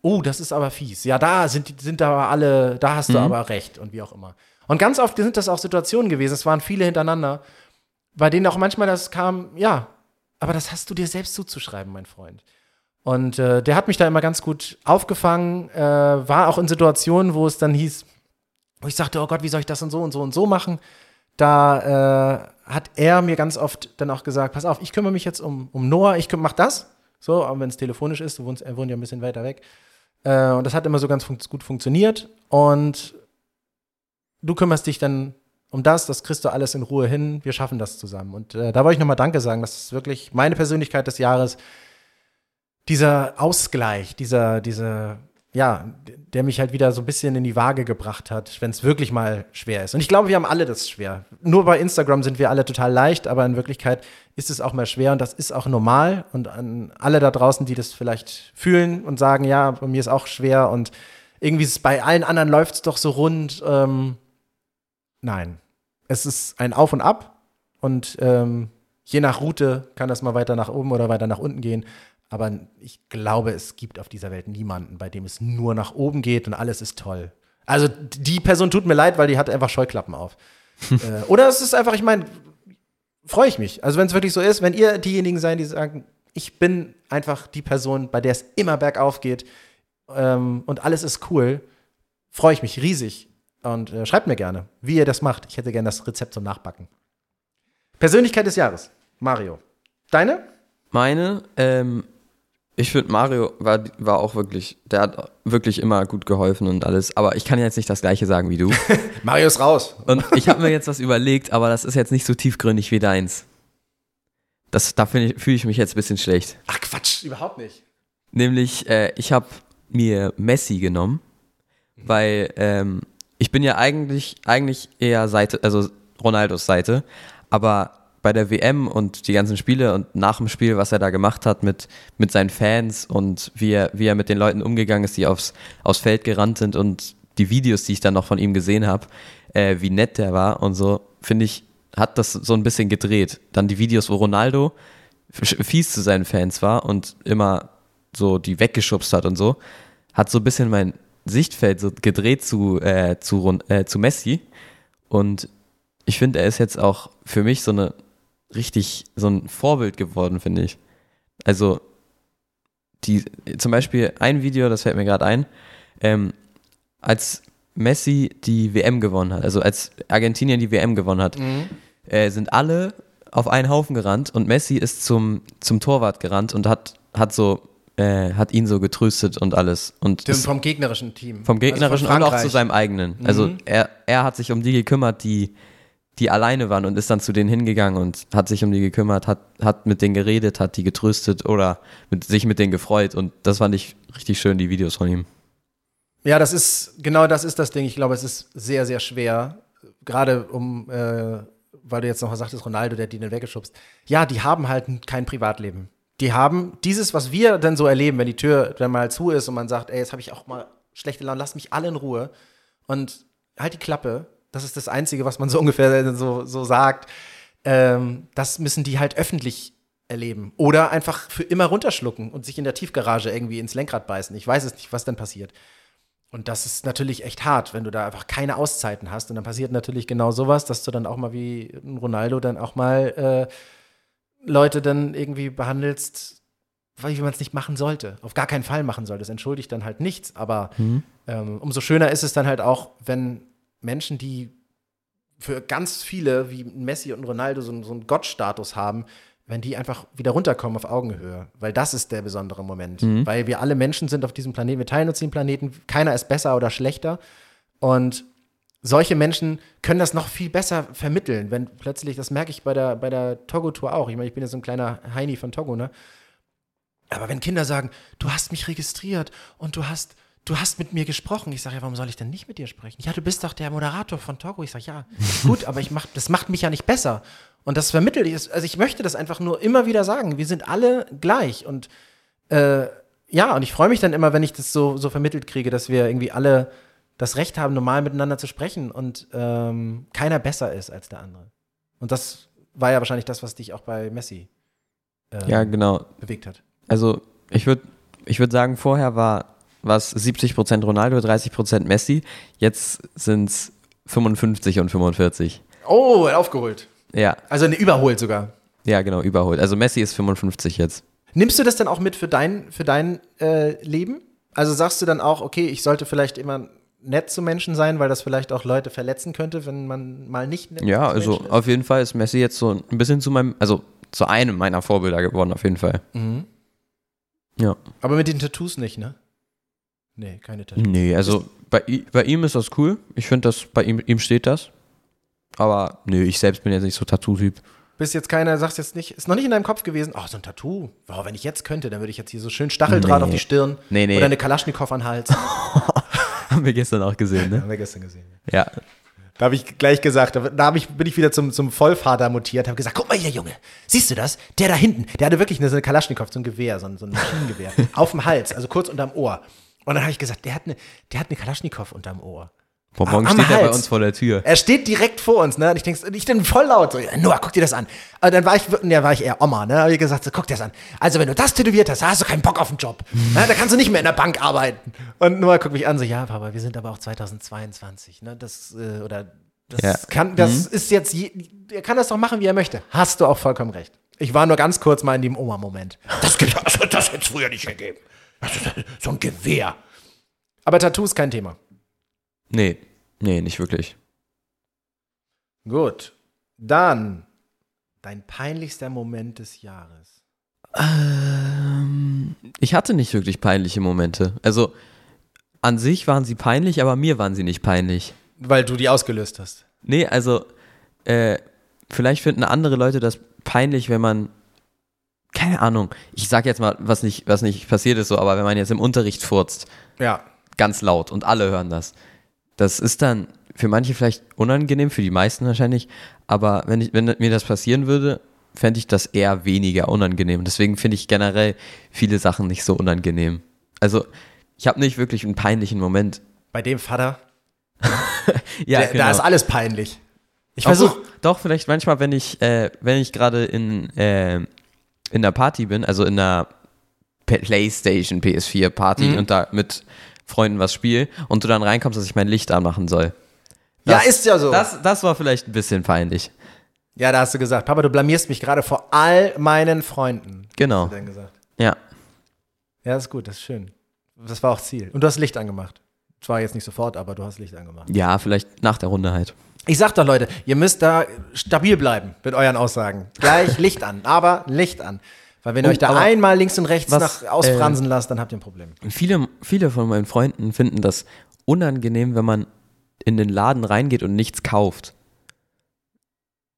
oh, das ist aber fies. Ja, da sind, die- sind aber alle, da hast du aber recht und wie auch immer. Und ganz oft sind das auch Situationen gewesen, es waren viele hintereinander, bei denen auch manchmal das kam, ja, aber das hast du dir selbst zuzuschreiben, mein Freund. Und äh, der hat mich da immer ganz gut aufgefangen, äh, war auch in Situationen, wo es dann hieß, wo ich sagte, oh Gott, wie soll ich das und so und so und so machen? Da äh, hat er mir ganz oft dann auch gesagt, pass auf, ich kümmere mich jetzt um, um Noah, ich mach das. So, aber wenn es telefonisch ist, du wohnst, er wohnt ja ein bisschen weiter weg. Äh, und das hat immer so ganz fun gut funktioniert. Und du kümmerst dich dann um das, das kriegst du alles in Ruhe hin, wir schaffen das zusammen. Und äh, da wollte ich nochmal Danke sagen, das ist wirklich meine Persönlichkeit des Jahres. Dieser Ausgleich, dieser, dieser, ja, der mich halt wieder so ein bisschen in die Waage gebracht hat, wenn es wirklich mal schwer ist. Und ich glaube, wir haben alle das schwer. Nur bei Instagram sind wir alle total leicht, aber in Wirklichkeit ist es auch mal schwer und das ist auch normal. Und an alle da draußen, die das vielleicht fühlen und sagen, ja, bei mir ist auch schwer und irgendwie ist es bei allen anderen läuft es doch so rund. Ähm, nein, es ist ein Auf und Ab und ähm, je nach Route kann das mal weiter nach oben oder weiter nach unten gehen. Aber ich glaube, es gibt auf dieser Welt niemanden, bei dem es nur nach oben geht und alles ist toll. Also die Person tut mir leid, weil die hat einfach Scheuklappen auf. äh, oder es ist einfach, ich meine, freue ich mich. Also wenn es wirklich so ist, wenn ihr diejenigen seid, die sagen, ich bin einfach die Person, bei der es immer bergauf geht ähm, und alles ist cool, freue ich mich riesig. Und äh, schreibt mir gerne, wie ihr das macht. Ich hätte gerne das Rezept zum Nachbacken. Persönlichkeit des Jahres, Mario. Deine? Meine, ähm, ich finde, Mario war, war auch wirklich, der hat wirklich immer gut geholfen und alles, aber ich kann jetzt nicht das gleiche sagen wie du. Mario ist raus. Und ich habe mir jetzt was überlegt, aber das ist jetzt nicht so tiefgründig wie deins. Das, da fühle ich, mich jetzt ein bisschen schlecht. Ach Quatsch, überhaupt nicht. Nämlich, äh, ich habe mir Messi genommen, weil ähm, ich bin ja eigentlich, eigentlich eher Seite, also Ronaldos Seite, aber bei der WM und die ganzen Spiele und nach dem Spiel, was er da gemacht hat mit, mit seinen Fans und wie er, wie er mit den Leuten umgegangen ist, die aufs, aufs Feld gerannt sind und die Videos, die ich dann noch von ihm gesehen habe, äh, wie nett der war und so, finde ich, hat das so ein bisschen gedreht. Dann die Videos, wo Ronaldo fies zu seinen Fans war und immer so die weggeschubst hat und so, hat so ein bisschen mein Sichtfeld so gedreht zu, äh, zu, äh, zu Messi. Und ich finde, er ist jetzt auch für mich so eine richtig, so ein Vorbild geworden, finde ich. Also, die, zum Beispiel ein Video, das fällt mir gerade ein, ähm, als Messi die WM gewonnen hat, also als Argentinien die WM gewonnen hat, äh, sind alle auf einen Haufen gerannt und Messi ist zum, zum Torwart gerannt und hat, hat so, äh, hat ihn so getröstet und alles. Und Dem, vom gegnerischen Team. vom gegnerischen also und auch zu seinem eigenen. Also er, er hat sich um die gekümmert, die, die alleine waren und ist dann zu denen hingegangen und hat sich um die gekümmert, hat, hat mit denen geredet, hat die getröstet oder mit, sich mit denen gefreut und das fand ich richtig schön, die Videos von ihm. Ja, das ist, genau das ist das Ding. Ich glaube, es ist sehr, sehr schwer, gerade um, äh, weil du jetzt noch sagtest, Ronaldo, der hat die dann weggeschubst. Ja, die haben halt kein Privatleben. Die haben dieses, was wir dann so erleben, wenn die Tür dann mal zu ist und man sagt, ey, jetzt habe ich auch mal schlechte Laune, lasst mich alle in Ruhe und halt die Klappe. Das ist das Einzige, was man so ungefähr so, so sagt. Ähm, das müssen die halt öffentlich erleben. Oder einfach für immer runterschlucken und sich in der Tiefgarage irgendwie ins Lenkrad beißen. Ich weiß es nicht, was dann passiert. Und das ist natürlich echt hart, wenn du da einfach keine Auszeiten hast. Und dann passiert natürlich genau sowas, dass du dann auch mal wie ein Ronaldo dann auch mal äh, Leute dann irgendwie behandelst, wie man es nicht machen sollte. Auf gar keinen Fall machen sollte. Das entschuldigt dann halt nichts. Aber Mhm. ähm, umso schöner ist es dann halt auch, wenn Menschen, die für ganz viele, wie Messi und Ronaldo, so, einen- so einen Gottstatus haben, wenn die einfach wieder runterkommen auf Augenhöhe. Weil das ist der besondere Moment. Mhm. Weil wir alle Menschen sind auf diesem Planeten, wir teilen uns den Planeten, keiner ist besser oder schlechter. Und solche Menschen können das noch viel besser vermitteln, wenn plötzlich, das merke ich bei der, bei der Togo-Tour auch. Ich meine, ich bin ja so ein kleiner Heini von Togo, ne? Aber wenn Kinder sagen, du hast mich registriert und du hast, du hast mit mir gesprochen, ich sage ja, warum soll ich denn nicht mit dir sprechen? Ja, du bist doch der Moderator von Togo. Ich sage, ja, gut, aber ich mach, das macht mich ja nicht besser. Und das vermittelt ich, also ich möchte das einfach nur immer wieder sagen. Wir sind alle gleich. Und äh, ja, und ich freue mich dann immer, wenn ich das so, so vermittelt kriege, dass wir irgendwie alle das Recht haben, normal miteinander zu sprechen und ähm, keiner besser ist als der andere. Und das war ja wahrscheinlich das, was dich auch bei Messi ähm, Ja, genau. bewegt hat. Also ich würde ich würd sagen, vorher war was 70% Ronaldo, 30% Messi. Jetzt sind es 55 und 45. Oh, aufgeholt. Ja, Also eine überholt sogar. ja, genau, überholt. Also Messi ist 55 jetzt. Nimmst du das dann auch mit für dein, für dein äh, Leben? Also sagst du dann auch, okay, ich sollte vielleicht immer nett zu Menschen sein, weil das vielleicht auch Leute verletzen könnte, wenn man mal nicht nett Ja, zu also Menschen ist? auf jeden Fall ist Messi jetzt so ein bisschen zu meinem, also zu einem meiner Vorbilder geworden, auf jeden Fall. Mhm. Ja. Aber mit den Tattoos nicht, ne? Nee, keine Tattoos. Nee, also bei, bei ihm ist das cool. Ich finde, dass bei ihm, ihm steht das. Aber nö, ich selbst bin jetzt nicht so Tattoo-Typ. Bist jetzt keiner, sagst jetzt nicht, ist noch nicht in deinem Kopf gewesen, oh, so ein Tattoo. Wow, wenn ich jetzt könnte, dann würde ich jetzt hier so schön Stacheldraht Nee. auf die Stirn Nee, nee. oder eine Kalaschnikow an den Hals. Haben wir gestern auch gesehen, ne? Haben wir gestern gesehen. Ja. Da habe ich gleich gesagt, da, da ich, bin ich wieder zum, zum Vollvater mutiert, habe gesagt, guck mal hier, Junge, siehst du das? Der da hinten, der hatte wirklich eine, so eine Kalaschnikow, so ein Gewehr, so ein, so ein Maschinengewehr, auf dem Hals, also kurz unterm Ohr. Und dann habe ich gesagt, der hat eine, der hat eine Kalaschnikow unterm Ohr. Boah, morgen Am steht er bei Hals. uns vor der Tür. Er steht direkt vor uns, ne? Und ich denk, ich bin voll laut, so, Noah, guck dir das an. Aber dann war ich, ja, war ich eher Oma, ne? Hab ich gesagt, so, guck dir das an. Also, wenn du das tätowiert hast, hast du keinen Bock auf den Job. Ne? Da kannst du nicht mehr in der Bank arbeiten. Und Noah guckt mich an, so, ja, Papa, wir sind aber auch 2022, ne? Das, äh, oder, das Ja. kann, das ist jetzt, je, er kann das doch machen, wie er möchte. Hast du auch vollkommen recht. Ich war nur ganz kurz mal in dem Oma-Moment. Das, das, das hätte es früher nicht gegeben. So ein Gewehr. Aber Tattoo ist kein Thema. Nee, nee, nicht wirklich. Gut. Dann dein peinlichster Moment des Jahres. Ähm, ich hatte nicht wirklich peinliche Momente. Also an sich waren sie peinlich, aber mir waren sie nicht peinlich. Weil du die ausgelöst hast. Nee, also äh, vielleicht finden andere Leute das peinlich, wenn man keine Ahnung. Ich sag jetzt mal, was nicht, was nicht passiert ist so, aber wenn man jetzt im Unterricht furzt, Ja. ganz laut und alle hören das. Das ist dann für manche vielleicht unangenehm, für die meisten wahrscheinlich, aber wenn, ich, wenn mir das passieren würde, fände ich das eher weniger unangenehm. Deswegen finde ich generell viele Sachen nicht so unangenehm. Also, ich habe nicht wirklich einen peinlichen Moment. Bei dem Vater, Ja, der, da ist alles peinlich. Ich versuche. Doch, doch, vielleicht manchmal, wenn ich, äh, wenn ich gerade in, äh, in der Party bin, also in P- Playstation PS4 Party Mhm. und da mit Freunden was spiele und du dann reinkommst, dass ich mein Licht anmachen soll. Ja, Das- ist ja so. Das, das war vielleicht ein bisschen peinlich. ja, da hast du gesagt, Papa, du blamierst mich gerade vor all meinen Freunden. Genau. Ja. Ja, ist gut, das ist schön. Das war auch Ziel. Und du hast Licht angemacht. Zwar jetzt nicht sofort, aber du hast Licht angemacht. Ja, vielleicht nach der Runde halt. Ich sag doch, Leute, ihr müsst da stabil bleiben mit euren Aussagen. Gleich Licht an, aber Licht an. Weil wenn ihr Oh, euch da einmal links und rechts was, nach ausfransen lasst, dann habt ihr ein Problem. Viele, viele von meinen Freunden finden das unangenehm, wenn man in den Laden reingeht und nichts kauft.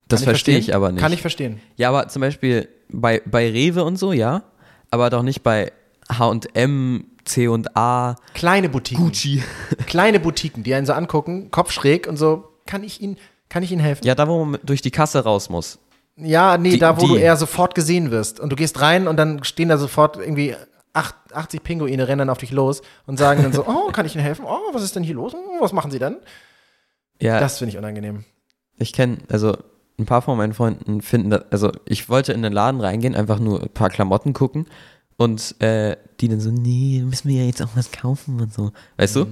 Das verstehe ich aber nicht. Kann ich verstehen. Ja, aber zum Beispiel bei, bei Rewe und so, ja. Aber doch nicht bei HM, C&A, Kleine Boutiquen. Gucci. Kleine Boutiquen, die einen so angucken, Kopf schräg und so, kann ich Ihnen, kann ich Ihnen helfen? Ja, da wo man durch die Kasse raus muss. Ja, nee, Die- da wo die- du eher sofort gesehen wirst. Und du gehst rein und dann stehen da sofort irgendwie acht- 80 Pinguine rennen auf dich los und sagen dann so, oh, kann ich Ihnen helfen? Oh, was ist denn hier los? Oh, was machen Sie denn? Ja, Das finde ich unangenehm. ich kenne, also ein paar von meinen Freunden finden das, also ich wollte in den Laden reingehen, einfach nur ein paar Klamotten gucken und äh, die dann so, nee, müssen wir ja jetzt auch was kaufen und so, weißt du?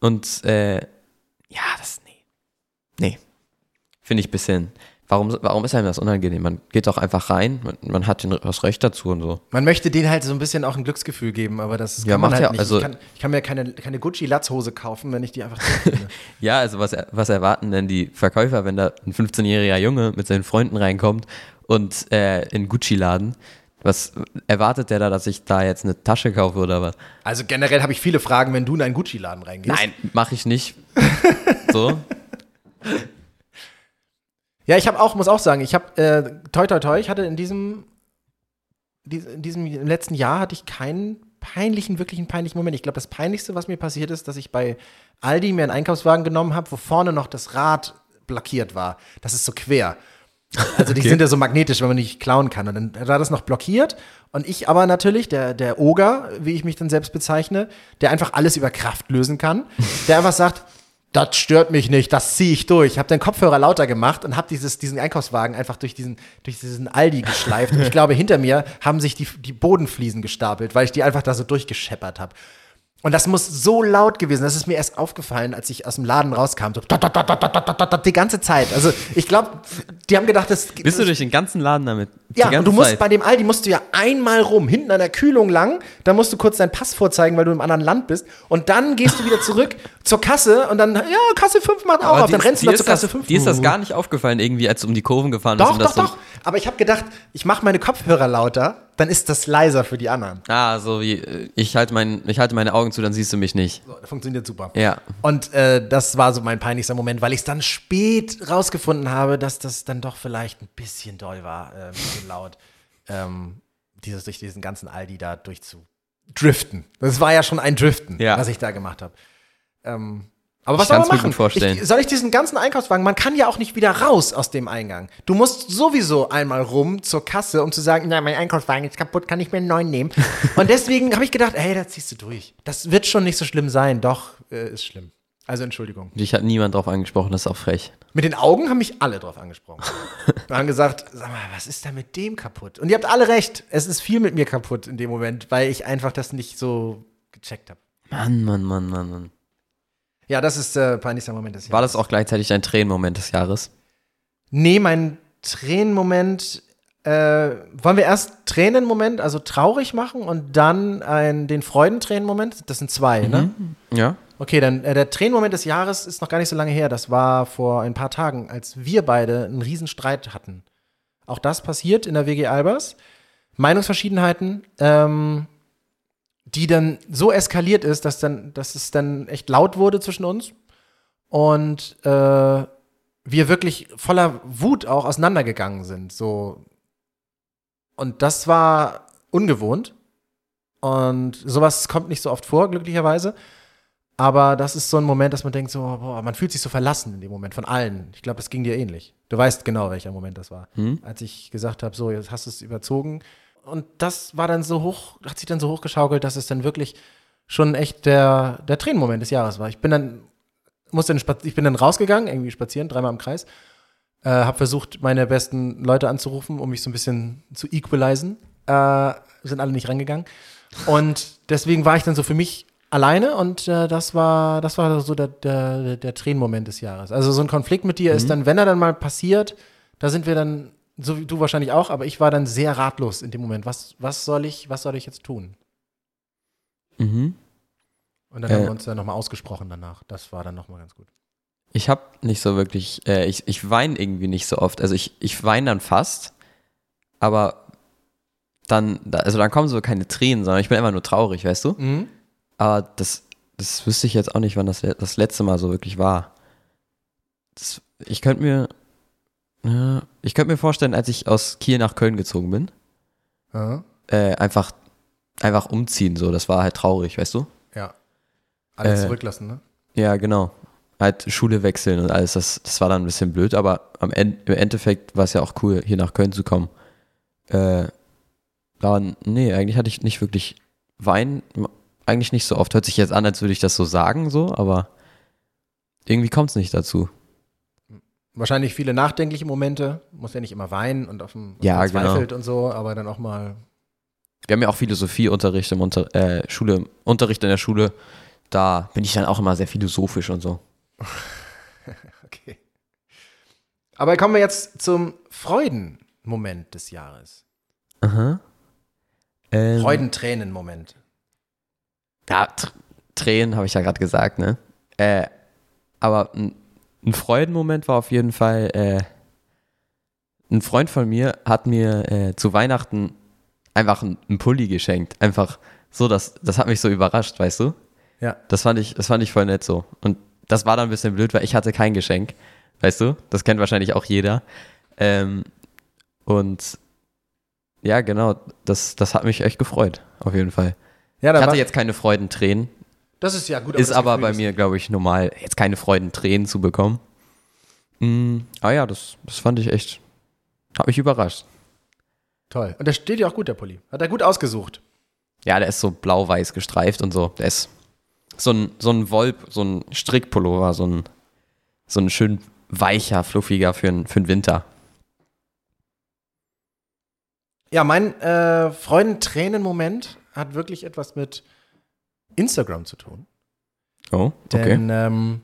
Und äh, ja, das, nee, finde ich ein bisschen, warum, warum ist einem das unangenehm? Man geht doch einfach rein, man, man hat den, das Recht dazu und so. Man möchte denen halt so ein bisschen auch ein Glücksgefühl geben, aber das Ja, kann man macht halt ja- nicht. also- ich, kann, ich kann mir keine, keine Gucci-Latzhose kaufen, wenn ich die einfach. Ja, also was, was erwarten denn die Verkäufer, wenn da ein 15-jähriger Junge mit seinen Freunden reinkommt und äh, in Gucci-Laden? Was erwartet der da, dass ich da jetzt eine Tasche kaufe oder was? Also generell habe ich viele Fragen, wenn du in einen Gucci-Laden reingehst. Nein, mache ich nicht. so. Ja, ich habe auch, muss auch sagen, ich habe, äh, toi, toi, toi, ich hatte in diesem, dies- in diesem im letzten Jahr hatte ich keinen peinlichen, wirklichen peinlichen Moment. Ich glaube, das Peinlichste, was mir passiert ist, dass ich bei Aldi mir einen Einkaufswagen genommen habe, wo vorne noch das Rad blockiert war. Das ist so quer. Also die Okay. sind ja so magnetisch, wenn man nicht klauen kann. Und dann war das noch blockiert. Und ich aber natürlich, der, der Oger, wie ich mich dann selbst bezeichne, der einfach alles über Kraft lösen kann, der einfach sagt, das stört mich nicht, das ziehe ich durch. Ich habe den Kopfhörer lauter gemacht und habe diesen Einkaufswagen einfach durch diesen, durch diesen Aldi geschleift. Und ich glaube, hinter mir haben sich die, die Bodenfliesen gestapelt, weil ich die einfach da so durchgescheppert habe. Und das muss so laut gewesen. Das ist mir erst aufgefallen, als ich aus dem Laden rauskam. So, tot, tot, tot, die ganze Zeit. Also ich glaube, die haben gedacht, das. Bist du durch den ganzen Laden damit? Ja, und du musst Zeit. bei dem Aldi musst du ja einmal rum, hinten an der Kühlung lang. da musst du kurz deinen Pass vorzeigen, weil du im anderen Land bist. Und dann gehst du wieder zurück zur Kasse und dann, ja, Kasse 5 macht auch Aber auf. die- Dann rennst du noch ist zur Kasse das, 5. Dir ist das gar nicht aufgefallen, irgendwie, als du um die Kurven gefahren bist. Doch, und doch, das so- doch. Aber ich habe gedacht, ich mache meine Kopfhörer lauter, dann ist das leiser für die anderen. Ah, so wie, ich halte mein, ich halte meine Augen zu, dann siehst du mich nicht. So, das funktioniert super. Ja. Und äh, das war so mein peinlichster Moment, weil ich es dann spät rausgefunden habe, dass das dann doch vielleicht ein bisschen doll war, äh, ein bisschen laut, ähm, dieses durch diesen ganzen Aldi da durchzudriften. Das war ja schon ein Driften, Ja. was ich da gemacht habe. Ähm, aber was soll man machen? vorstellen. Ich, soll ich diesen ganzen Einkaufswagen, man kann ja auch nicht wieder raus aus dem Eingang. Du musst sowieso einmal rum zur Kasse, um zu sagen, na, mein Einkaufswagen ist kaputt, kann ich mir einen neuen nehmen. Und deswegen habe ich gedacht, ey, da ziehst du durch. Das wird schon nicht so schlimm sein. Doch, äh, ist schlimm. Also Entschuldigung. Dich hat niemand drauf angesprochen, das ist auch frech. Mit den Augen haben mich alle drauf angesprochen. Wir haben gesagt, sag mal, was ist da mit dem kaputt? Und ihr habt alle recht, es ist viel mit mir kaputt in dem Moment, weil ich einfach das nicht so gecheckt habe. Mann, Mann, Mann, Mann, Mann. Ja, das ist der peinlichste Moment des Jahres. War das auch gleichzeitig dein Tränenmoment des Jahres? Nee, mein Tränenmoment. Äh, wollen wir erst Tränenmoment, also traurig machen und dann ein, den Freudentränenmoment? Das sind zwei, ne? Ja. Okay, dann äh, der Tränenmoment des Jahres ist noch gar nicht so lange her. Das war vor ein paar Tagen, als wir beide einen Riesenstreit hatten. Auch das passiert in der WG Albers. Meinungsverschiedenheiten, ähm, die dann so eskaliert ist, dass, dann, dass es dann echt laut wurde zwischen uns. Und äh, wir wirklich voller Wut auch auseinandergegangen sind. So. Und das war ungewohnt. Und sowas kommt nicht so oft vor, glücklicherweise. Aber das ist so ein Moment, dass man denkt, so, boah, man fühlt sich so verlassen in dem Moment von allen. Ich glaube, das ging dir ähnlich. Du weißt genau, welcher Moment das war. Hm? Als ich gesagt habe, so, jetzt hast du es überzogen. Und das war dann so hoch, hat sich dann so hochgeschaukelt, dass es dann wirklich schon echt der, der Tränenmoment des Jahres war. Ich bin dann, musste dann ich bin dann rausgegangen, irgendwie spazieren, dreimal im Kreis. Äh, habe versucht, meine besten Leute anzurufen, um mich so ein bisschen zu equalisen. Äh, sind alle nicht rangegangen. Und deswegen war ich dann so für mich alleine und äh, das war das war so der, der, der Tränenmoment des Jahres. Also so ein Konflikt mit dir ist dann, wenn er dann mal passiert, da sind wir dann, so wie du wahrscheinlich auch, aber ich war dann sehr ratlos in dem Moment. Was, was soll ich, was soll ich jetzt tun? Mhm. Und dann Äh. haben wir uns dann nochmal ausgesprochen danach. Das war dann nochmal ganz gut. Ich habe nicht so wirklich, äh, ich, ich weine irgendwie nicht so oft. Also ich, ich weine dann fast, aber dann, da- also dann kommen so keine Tränen, sondern ich bin immer nur traurig, weißt du? Mhm. Aber das, das wüsste ich jetzt auch nicht, wann das das letzte Mal so wirklich war. Das, ich könnte mir, ja, ich könnte mir vorstellen, als ich aus Kiel nach Köln gezogen bin, Ja. äh, einfach, einfach umziehen, so, das war halt traurig, weißt du? ja. Alles Äh. zurücklassen, ne? Ja, genau. Halt Schule wechseln und alles, das, das war dann ein bisschen blöd, aber am End, im Endeffekt war es ja auch cool, hier nach Köln zu kommen. Äh, Aber nee, eigentlich hatte ich nicht wirklich Wein, eigentlich nicht so oft. Hört sich jetzt an, als würde ich das so sagen, so, aber irgendwie kommt es nicht dazu. Wahrscheinlich viele nachdenkliche Momente, muss ja nicht immer weinen und auf dem Ja, genau. verzweifelt und so, aber dann auch mal. Wir haben ja auch Philosophieunterricht im Unter äh, Schule, Unterricht in der Schule. Da bin ich dann auch immer sehr philosophisch und so. Okay. Aber kommen wir jetzt zum Freudenmoment des Jahres. Aha. Ähm, Freudentränen-Moment. Ja, Tr Tränen habe ich ja gerade gesagt, ne? Äh, aber ein, ein Freudenmoment war auf jeden Fall, äh, ein Freund von mir hat mir äh, zu Weihnachten einfach einen, Pulli geschenkt. Einfach so, das, das hat mich so überrascht, weißt du? Ja. Das fand ich, das fand ich voll nett so. Und das war dann ein bisschen blöd, weil ich hatte kein Geschenk. Weißt du? Das kennt wahrscheinlich auch jeder. Ähm, und ja, genau, das, das hat mich echt gefreut, auf jeden Fall. Ja, Ich hatte jetzt keine Freudentränen. Das ist ja gut. Ist das aber Gefühl bei ist- mir, glaube ich, normal, jetzt keine Freudentränen zu bekommen. Mm, ah ja, das, das fand ich echt, hat mich überrascht. Toll. Und der steht ja auch gut, der Pulli. Hat er gut ausgesucht. Ja, der ist so blau-weiß gestreift und so. Der ist so ein, so ein Wolp, so ein Strickpullover, so ein, so ein schön weicher, fluffiger für, n- für den Winter. Ja, mein äh, Freudentränen-Moment hat wirklich etwas mit Instagram zu tun. Oh, okay. Denn ähm,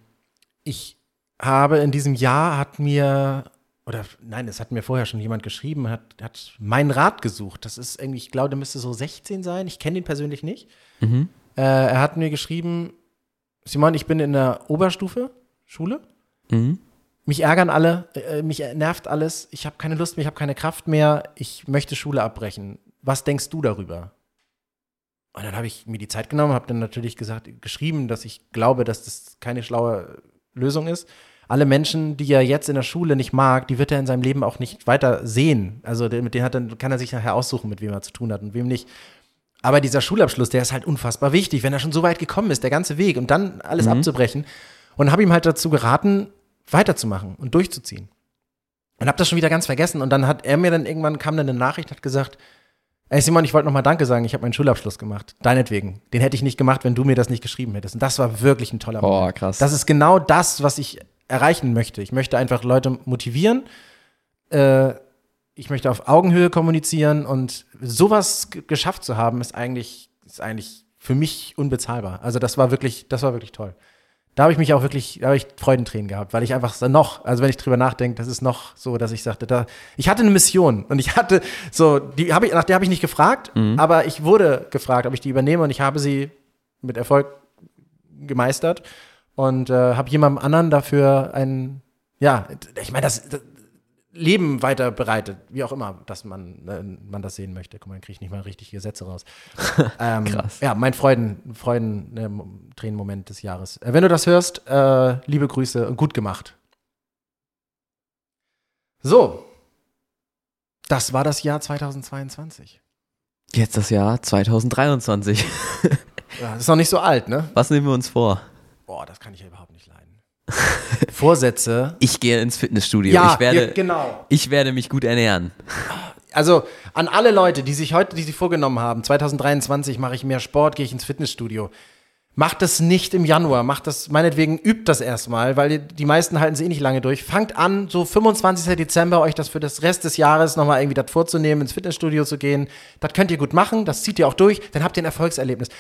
ich habe in diesem Jahr hat mir, oder nein, es hat mir vorher schon jemand geschrieben, hat, hat meinen Rat gesucht. Das ist irgendwie, ich glaube, der müsste so 16 sein. Ich kenne ihn persönlich nicht. Mhm. Äh, er hat mir geschrieben, Simon, ich bin in der Oberstufe, Schule. Mhm. Mich ärgern alle, äh, mich nervt alles. Ich habe keine Lust mehr, ich habe keine Kraft mehr. Ich möchte Schule abbrechen. Was denkst du darüber? Und dann habe ich mir die Zeit genommen, habe dann natürlich gesagt, geschrieben, dass ich glaube, dass das keine schlaue Lösung ist. Alle Menschen, die er jetzt in der Schule nicht mag, die wird er in seinem Leben auch nicht weiter sehen. Also mit denen hat dann, kann er sich nachher aussuchen, mit wem er zu tun hat und wem nicht. Aber dieser Schulabschluss, der ist halt unfassbar wichtig, wenn er schon so weit gekommen ist, der ganze Weg und dann alles abzubrechen. Und habe ihm halt dazu geraten, weiterzumachen und durchzuziehen. Und habe das schon wieder ganz vergessen. Und dann hat er mir dann irgendwann kam dann eine Nachricht, hat gesagt, ey Simon, ich wollte nochmal Danke sagen, ich habe meinen Schulabschluss gemacht. Deinetwegen. Den hätte ich nicht gemacht, wenn du mir das nicht geschrieben hättest. Und das war wirklich ein toller Boah, Moment. krass. Das ist genau das, was ich erreichen möchte. Ich möchte einfach Leute motivieren. Äh, ich möchte auf Augenhöhe kommunizieren und sowas geschafft zu haben, ist eigentlich, ist eigentlich für mich unbezahlbar. Also das war wirklich, das war wirklich toll. Da habe ich mich auch wirklich, da habe ich Freudentränen gehabt, weil ich einfach noch, also wenn ich drüber nachdenke, das ist noch so, dass ich sagte, da, ich hatte eine Mission und ich hatte so, die habe ich, nach der habe ich nicht gefragt, aber ich wurde gefragt, ob ich die übernehme und ich habe sie mit Erfolg gemeistert und äh, habe jemandem anderen dafür ein, ja, ich meine, das, das Leben weiter bereitet, wie auch immer, dass man, äh, man das sehen möchte. Guck mal, dann kriege ich nicht mal richtig Gesetze raus. ähm, Krass. Ja, mein Freuden, Freuden äh, Tränenmoment des Jahres. Äh, wenn du das hörst, äh, liebe Grüße und gut gemacht. So, das war das Jahr 2022. Jetzt das Jahr 2023. Ja, das ist noch nicht so alt, ne? Was nehmen wir uns vor? Boah, das kann ich ja überhaupt nicht leiden. Vorsätze. Ich gehe ins Fitnessstudio. Ja, ich, werde, ja, genau. ich werde mich gut ernähren. Also an alle Leute, die sich heute, die sich vorgenommen haben, 2023 mache ich mehr Sport, gehe ich ins Fitnessstudio. Macht das nicht im Januar, macht das, meinetwegen übt das erstmal, weil die meisten halten sie eh nicht lange durch. Fangt an, so 25. Dezember euch das für das Rest des Jahres nochmal irgendwie das vorzunehmen, ins Fitnessstudio zu gehen. Das könnt ihr gut machen, das zieht ihr auch durch, dann habt ihr ein Erfolgserlebnis.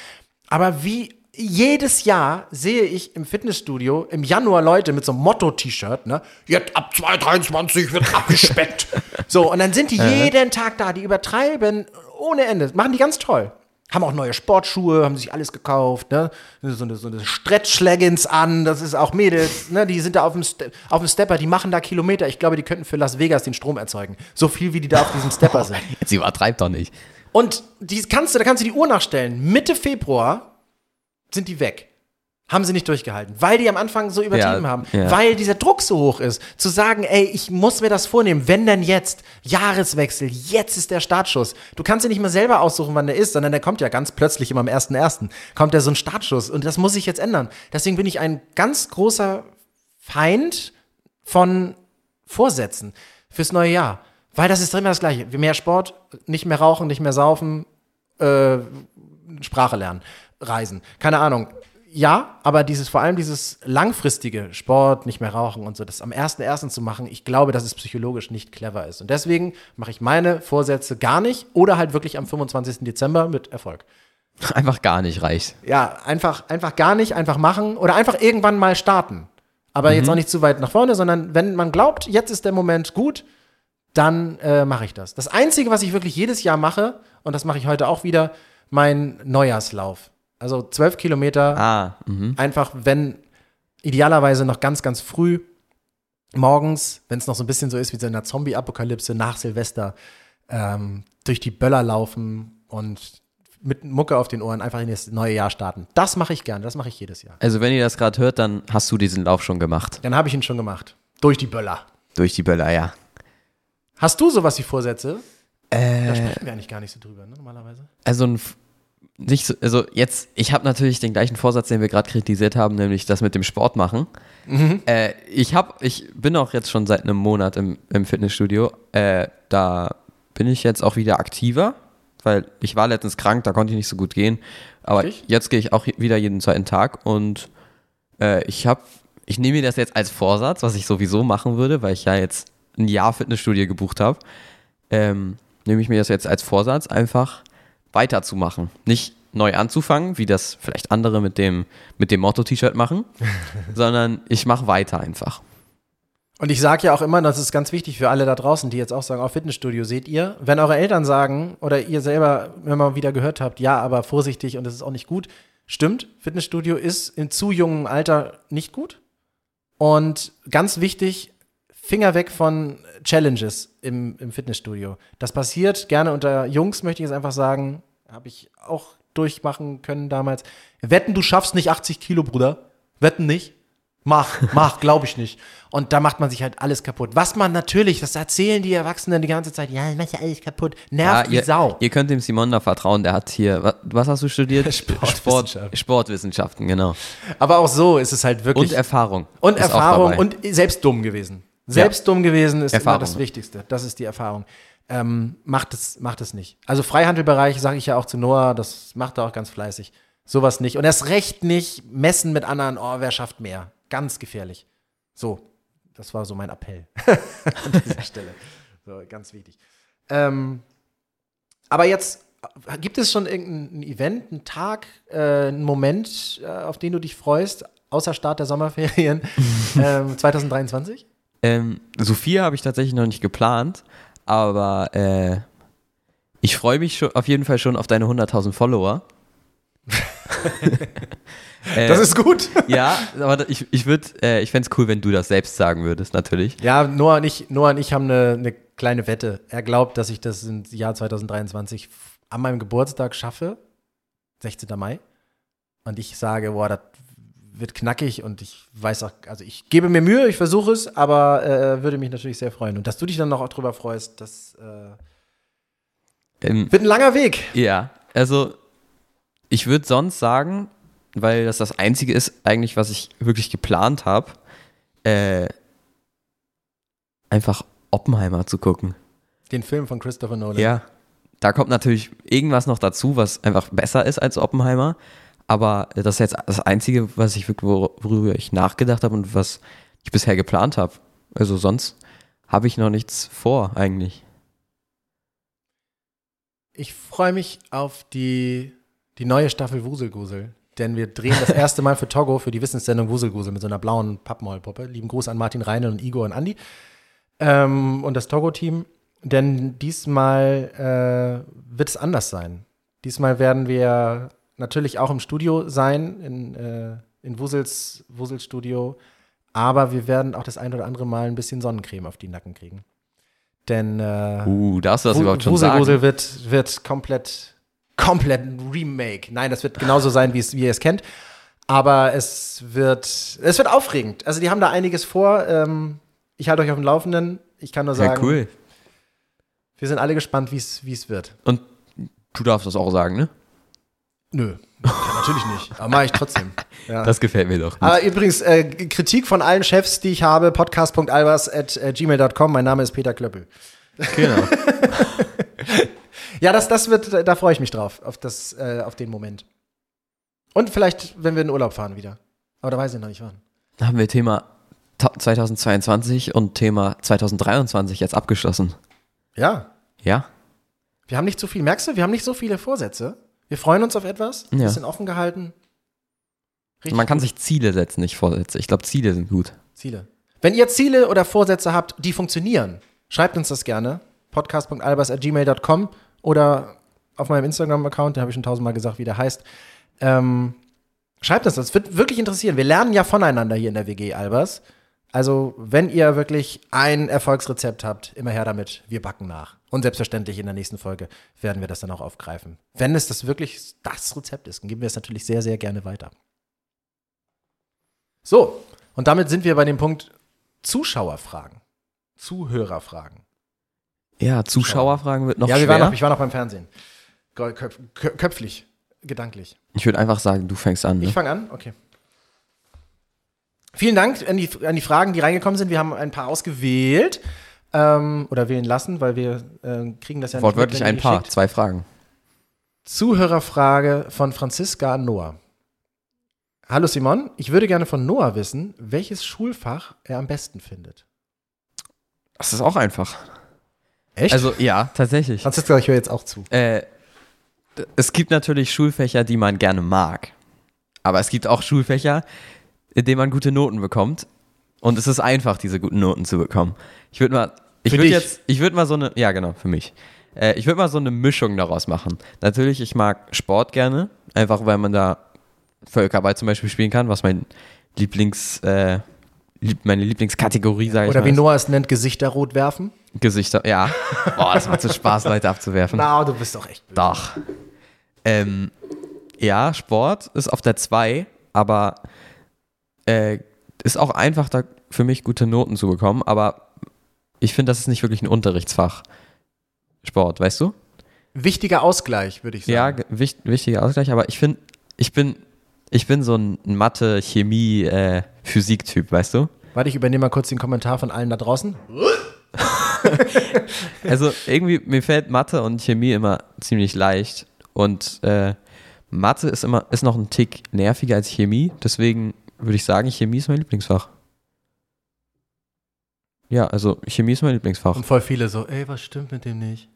Aber wie jedes Jahr sehe ich im Fitnessstudio im Januar Leute mit so einem Motto-T-Shirt, ne? Jetzt ab 2023 wird abgespeckt. so, und dann sind die jeden Tag da, die übertreiben ohne Ende. Machen die ganz toll. Haben auch neue Sportschuhe, haben sich alles gekauft, ne? So eine, so eine Stretch-Leggings an, das ist auch Mädels, ne? Die sind da auf dem, Ste auf dem Stepper, die machen da Kilometer. Ich glaube, die könnten für Las Vegas den Strom erzeugen. So viel, wie die da auf diesem Stepper sind. Jetzt übertreibt doch nicht. Und die kannst du, da kannst du die Uhr nachstellen. Mitte Februar sind die weg. Haben sie nicht durchgehalten, weil die am Anfang so übertrieben Ja, haben, ja. weil dieser Druck so hoch ist, zu sagen, ey, ich muss mir das vornehmen, wenn denn jetzt, Jahreswechsel, jetzt ist der Startschuss. Du kannst dir nicht mal selber aussuchen, wann der ist, sondern der kommt ja ganz plötzlich immer am 1.1. kommt ja so ein Startschuss und das muss sich jetzt ändern. Deswegen bin ich ein ganz großer Feind von Vorsätzen fürs neue Jahr. Weil das ist immer das Gleiche. Mehr Sport, nicht mehr rauchen, nicht mehr saufen, äh, Sprache lernen, reisen. Keine Ahnung. Ja, aber dieses, vor allem dieses langfristige Sport, nicht mehr rauchen und so, das am 1.1. zu machen, ich glaube, dass es psychologisch nicht clever ist. Und deswegen mache ich meine Vorsätze gar nicht oder halt wirklich am 25. Dezember mit Erfolg. Einfach gar nicht reicht. Ja, einfach, einfach gar nicht, einfach machen oder einfach irgendwann mal starten. Aber jetzt auch nicht zu weit nach vorne, sondern wenn man glaubt, jetzt ist der Moment gut, dann äh, mache ich das. Das Einzige, was ich wirklich jedes Jahr mache, und das mache ich heute auch wieder, mein Neujahrslauf. Also zwölf Kilometer, Ah, mhm. einfach wenn, idealerweise noch ganz, ganz früh, morgens, wenn es noch so ein bisschen so ist wie so in einer Zombie-Apokalypse nach Silvester, ähm, durch die Böller laufen und mit Mucke auf den Ohren einfach in das neue Jahr starten. Das mache ich gern, das mache ich jedes Jahr. Also wenn ihr das gerade hört, dann hast du diesen Lauf schon gemacht. Dann habe ich ihn schon gemacht. Durch die Böller. Durch die Böller, ja. Hast du sowas wie Vorsätze? Da Äh, sprechen wir eigentlich gar nicht so drüber, ne, normalerweise. also ein nicht so, also jetzt, ich habe natürlich den gleichen Vorsatz, den wir gerade kritisiert haben, nämlich das mit dem Sport machen. Äh, ich habe, ich bin auch jetzt schon seit einem Monat im, im Fitnessstudio. Äh, da bin ich jetzt auch wieder aktiver, weil ich war letztens krank, da konnte ich nicht so gut gehen. Aber Richtig. jetzt gehe ich auch wieder jeden zweiten Tag und äh, ich habe, ich nehme mir das jetzt als Vorsatz, was ich sowieso machen würde, weil ich ja jetzt ein Jahr Fitnessstudio gebucht habe. Ähm, nehme ich mir das jetzt als Vorsatz, einfach weiterzumachen. Nicht neu anzufangen, wie das vielleicht andere mit dem, mit dem Motto-T-Shirt machen, sondern ich mache weiter einfach. Und ich sage ja auch immer, das ist ganz wichtig für alle da draußen, die jetzt auch sagen, auf Fitnessstudio seht ihr, wenn eure Eltern sagen oder ihr selber wenn mal wieder gehört habt, ja, aber vorsichtig und das ist auch nicht gut, stimmt, Fitnessstudio ist in zu jungem Alter nicht gut. Und ganz wichtig, Finger weg von Challenges im, im Fitnessstudio. Das passiert gerne unter Jungs, möchte ich jetzt einfach sagen, habe ich auch durchmachen können damals. Wetten, du schaffst nicht 80 Kilo, Bruder. Wetten nicht. Mach, mach, glaube ich nicht. Und da macht man sich halt alles kaputt. Was man natürlich, das erzählen die Erwachsenen die ganze Zeit, ja, ich mach ja alles kaputt. Nervt wie ihr, Sau. ihr könnt dem Simon da vertrauen, der hat hier, was, was hast du studiert? Sportwissenschaften. Sport, Sportwissenschaften, genau. Aber auch so ist es halt wirklich. Und Erfahrung. Und Erfahrung und selbst dumm gewesen. Selbst dumm gewesen ist Erfahrung. immer das Wichtigste. Das ist die Erfahrung. Ähm, macht es, macht es nicht. Also Freihandelbereich sage ich ja auch zu Noah, das macht er auch ganz fleißig. Sowas nicht. Und erst recht nicht messen mit anderen, oh, wer schafft mehr. Ganz gefährlich. So, das war so mein Appell an dieser Stelle. So, ganz wichtig. Ähm, aber jetzt, äh, gibt es schon irgendein Event, einen Tag, äh, einen Moment, äh, auf den du dich freust, außer Start der Sommerferien ähm, 2023? Ähm, Sophia habe ich tatsächlich noch nicht geplant, aber äh, ich freue mich schon, auf jeden Fall schon auf deine 100.000 Follower. Äh, Das ist gut. ja, aber ich, ich würde, äh, ich fände es cool, wenn du das selbst sagen würdest, natürlich. Ja, Noah und ich, Noah und ich haben eine, eine kleine Wette. Er glaubt, dass ich das im Jahr 2023 an meinem Geburtstag schaffe, 16. Mai. Und ich sage, boah, das wird knackig und ich weiß auch, also ich gebe mir Mühe, ich versuche es, aber äh, würde mich natürlich sehr freuen. Und dass du dich dann noch auch drüber freust, das äh, Ähm, wird ein langer Weg. Ja, also ich würde sonst sagen, weil das das Einzige ist eigentlich, was ich wirklich geplant habe, äh, einfach Oppenheimer zu gucken. Den Film von Christopher Nolan. Ja, da kommt natürlich irgendwas noch dazu, was einfach besser ist als Oppenheimer. Aber das ist jetzt das Einzige, was ich wirklich, wor- worüber ich nachgedacht habe und was ich bisher geplant habe. Also sonst habe ich noch nichts vor eigentlich. Ich freue mich auf die, die neue Staffel Wuselgusel. Denn wir drehen das erste Mal für Togo, für die Wissenssendung Wuselgusel mit so einer blauen Pappmaulpuppe. Lieben Gruß an Martin Reine und Igor und Andi. Ähm, und das Togo-Team. Denn diesmal äh, wird es anders sein. Diesmal werden wir natürlich auch im Studio sein, in, äh, in Wusels, Wusels Studio. Aber wir werden auch das ein oder andere Mal ein bisschen Sonnencreme auf die Nacken kriegen. Denn äh, Uh, darfst du das überhaupt schon Wuselgusel sagen? wird, wird komplett, komplett ein Remake. Nein, das wird genauso sein, wie es, wie ihr es kennt. Aber es wird, es wird aufregend. Also die haben da einiges vor. Ähm, ich halte euch auf dem Laufenden. Ich kann nur Ja, sagen, cool. wir sind alle gespannt, wie es wie es wird. Und du darfst das auch sagen, ne? Nö, natürlich nicht. Aber mache ich trotzdem. Ja. Das gefällt mir doch. Aber übrigens, äh, Kritik von allen Chefs, die ich habe, podcast.albers at äh, gmail.com. Mein Name ist Peter Klöppel. Genau. Ja, das, das wird, da freue ich mich drauf, auf, das, äh, auf den Moment. Und vielleicht, wenn wir in den Urlaub fahren wieder. Aber da weiß ich noch nicht wann. Da haben wir Thema ta- 2022 und Thema 2023 jetzt abgeschlossen. Ja, Ja? wir haben nicht so viel. Merkst du, wir haben nicht so viele Vorsätze. Wir freuen uns auf etwas, ein Ja. bisschen offen gehalten. Richtig Man kann gut. sich Ziele setzen, nicht Vorsätze. Ich glaube, Ziele sind gut. Ziele. Wenn ihr Ziele oder Vorsätze habt, die funktionieren, schreibt uns das gerne. podcast.albers.gmail.com oder auf meinem Instagram-Account, den habe ich schon tausendmal gesagt, wie der heißt. Ähm, schreibt uns das. Das wird wirklich interessieren. Wir lernen ja voneinander hier in der WG Albers. Also, wenn ihr wirklich ein Erfolgsrezept habt, immer her damit. Wir backen nach. Und selbstverständlich in der nächsten Folge werden wir das dann auch aufgreifen. Wenn es das wirklich das Rezept ist, dann geben wir es natürlich sehr, sehr gerne weiter. So, und damit sind wir bei dem Punkt Zuschauerfragen. Zuhörerfragen. Ja, Zuschauerfragen wird noch ja, wir waren noch, ich war noch beim Fernsehen. Köpf, köpflich, gedanklich. ich würde einfach sagen, du fängst an. Ne? Ich fange an? Okay. Vielen Dank an die, an die Fragen, die reingekommen sind. Wir haben ein paar ausgewählt ähm, oder wählen lassen, weil wir äh, kriegen das ja Wortwörtlich mit, ein paar, schickt. zwei Fragen. Zuhörerfrage von Franziska an Noah. Hallo Simon, ich würde gerne von Noah wissen, welches Schulfach er am besten findet. Das ist auch einfach. Echt? Also, ja, tatsächlich. Franziska, ich höre jetzt auch zu. Äh, es gibt natürlich Schulfächer, die man gerne mag. Aber es gibt auch Schulfächer, in denen man gute Noten bekommt. Und es ist einfach, diese guten Noten zu bekommen. Ich würde mal, ich würde jetzt, ich würde mal so eine, ja genau, für mich. Äh, ich würde mal so eine Mischung daraus machen. Natürlich, ich mag Sport gerne, einfach weil man da Völkerball zum Beispiel spielen kann, was mein Lieblings, äh, lieb, meine Lieblingskategorie, sage ich Oder mal. wie. Noah es nennt, Gesichter rot werfen. Gesichter, ja. Boah, das macht so Spaß, Leute abzuwerfen. Na, du bist doch echt böse. Doch. Ähm, ja, Sport ist auf der 2, aber äh, ist auch einfach da für mich gute Noten zu bekommen, aber ich finde, das ist nicht wirklich ein Unterrichtsfach. Sport, weißt du? Wichtiger Ausgleich, würde ich Ja, sagen. ge- wicht, wichtiger Ausgleich, aber ich finde, ich bin, ich bin so ein Mathe, Chemie, äh, Physik-Typ, weißt du? Warte, ich übernehme mal kurz den Kommentar von allen da draußen. Also irgendwie, mir fällt Mathe und Chemie immer ziemlich leicht. Und äh, Mathe ist immer, ist noch ein Tick nerviger als Chemie. Deswegen würde ich sagen, Chemie ist mein Lieblingsfach. Ja, also Chemie ist mein Lieblingsfach. Und voll viele so, ey, was stimmt mit dem nicht?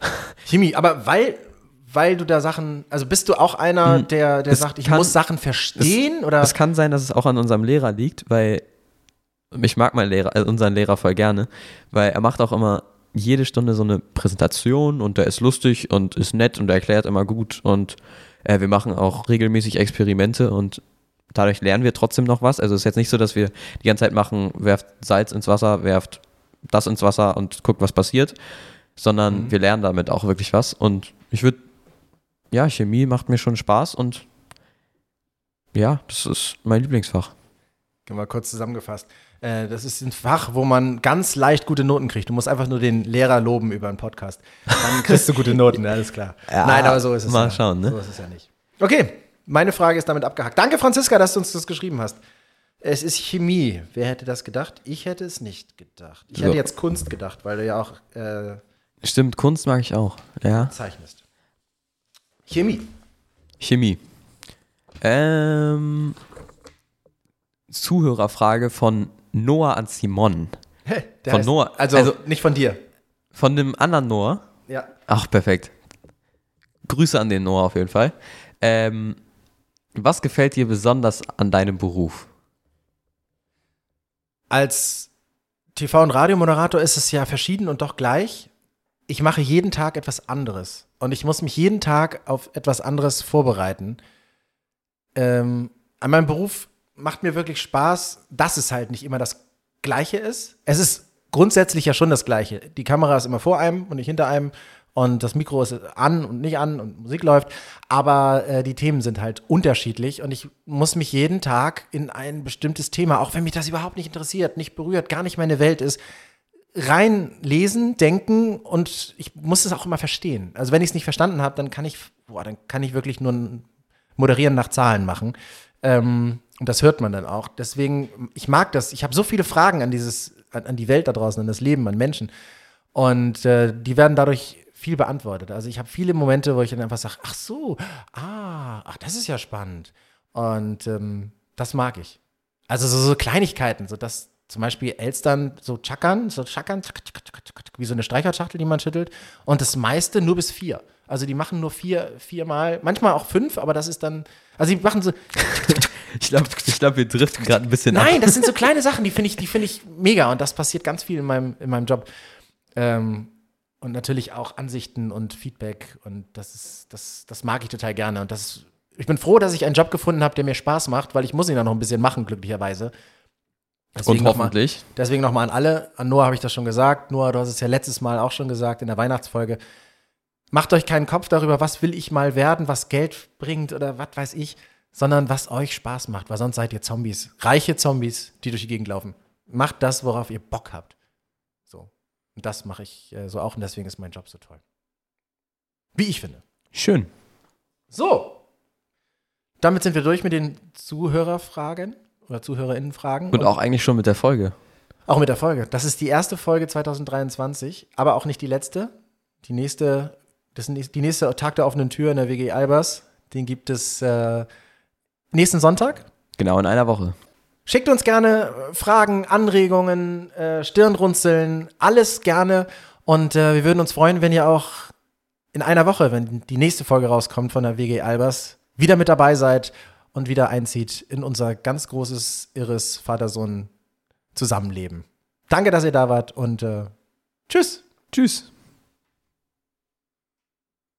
Chemie, aber weil, weil du da Sachen, also bist du auch einer, Hm, der, der es sagt, ich kann- muss Sachen verstehen? oder? Es kann sein, dass es auch an unserem Lehrer liegt, weil ich mag meinen Lehrer, äh, unseren Lehrer voll gerne, weil er macht auch immer jede Stunde so eine Präsentation und der ist lustig und ist nett und erklärt immer gut und äh, wir machen auch regelmäßig Experimente und dadurch lernen wir trotzdem noch was. Also es ist jetzt nicht so, dass wir die ganze Zeit machen, werft Salz ins Wasser, werft das ins Wasser und guckt, was passiert, sondern wir lernen damit auch wirklich was und ich würde, ja, Chemie macht mir schon Spaß und ja, das ist mein Lieblingsfach. Mal kurz zusammengefasst. Äh, das ist ein Fach, wo man ganz leicht gute Noten kriegt. Du musst einfach nur den Lehrer loben über einen Podcast. Dann kriegst du gute Noten, alles klar. Ja, Nein, aber so ist es mal ja. schauen, ne? So ist es ja nicht. Okay, meine Frage ist damit abgehakt. Danke, Franziska, dass du uns das geschrieben hast. Es ist Chemie. Wer hätte das gedacht? Ich hätte es nicht gedacht. Ich So. hätte jetzt Kunst gedacht, weil du ja auch äh, Stimmt, Kunst mag ich auch. Ja. zeichnest. Chemie. Chemie. Ähm, Zuhörerfrage von Noah an Simon. Hä, der Von Noah. Also, Also- nicht von dir. Von dem anderen Noah. Ja. Ach, perfekt. Grüße an den Noah auf jeden Fall. Ähm, was gefällt dir besonders an deinem Beruf? Als TV- und Radiomoderator ist es ja verschieden und doch gleich. Ich mache jeden Tag etwas anderes. Und ich muss mich jeden Tag auf etwas anderes vorbereiten. Ähm, an meinem Beruf macht mir wirklich Spaß, dass es halt nicht immer das Gleiche ist. Es ist grundsätzlich ja schon das Gleiche. Die Kamera ist immer vor einem und nicht hinter einem. Und das Mikro ist an und nicht an und Musik läuft. Aber äh, die Themen sind halt unterschiedlich und ich muss mich jeden Tag in ein bestimmtes Thema, auch wenn mich das überhaupt nicht interessiert, nicht berührt, gar nicht meine Welt ist, reinlesen, denken und ich muss es auch immer verstehen. Also wenn ich es nicht verstanden habe, dann kann ich, boah, dann kann ich wirklich nur Moderieren nach Zahlen machen. Ähm, und das hört man dann auch. Deswegen, ich mag das. Ich habe so viele Fragen an dieses, an, an die Welt da draußen, an das Leben, an Menschen. Und äh, die werden dadurch viel beantwortet. Also ich habe viele Momente, wo ich dann einfach sage, ach so, ah, ach, das ist ja spannend. Und ähm, das mag ich. Also so, so Kleinigkeiten, so dass zum Beispiel Elstern so chackern, so chackern, wie so eine Streicherschachtel, die man schüttelt. Und das meiste nur bis vier. Also die machen nur vier, viermal, manchmal auch fünf, aber das ist dann, also die machen so. Ich glaube, ich glaub, wir driften gerade ein bisschen Nein, ab. das sind so kleine Sachen, die finde ich, die ich mega und das passiert ganz viel in meinem, in meinem Job. Ähm, und natürlich auch Ansichten und Feedback und das ist, das, das mag ich total gerne. Und das, ich bin froh, dass ich einen Job gefunden habe, der mir Spaß macht, weil ich muss ihn dann noch ein bisschen machen, glücklicherweise. Deswegen und hoffentlich. Noch mal, deswegen nochmal an alle. An Noah habe ich das schon gesagt. Noah, du hast es ja letztes Mal auch schon gesagt in der Weihnachtsfolge. Macht euch keinen Kopf darüber, was will ich mal werden, was Geld bringt oder was weiß ich, sondern was euch Spaß macht, weil sonst seid ihr Zombies. Reiche Zombies, die durch die Gegend laufen. Macht das, worauf ihr Bock habt. Und das mache ich äh, so auch und deswegen ist mein Job so toll. Wie ich finde. Schön. So. Damit sind wir durch mit den Zuhörerfragen oder ZuhörerInnenfragen. Und, und auch eigentlich schon mit der Folge. Auch mit der Folge. Das ist die erste Folge 2023, aber auch nicht die letzte. Die nächste das ist die nächste Tag der offenen Tür in der WG Albers. Den gibt es äh, nächsten Sonntag. Genau, in einer Woche. Schickt uns gerne äh, Fragen, Anregungen, äh, Stirnrunzeln, alles gerne. Und äh, wir würden uns freuen, wenn ihr auch in einer Woche, wenn die nächste Folge rauskommt von der WG Albers, wieder mit dabei seid und wieder einzieht in unser ganz großes, irres Vater-Sohn-Zusammenleben. Danke, dass ihr da wart und äh, tschüss. Tschüss.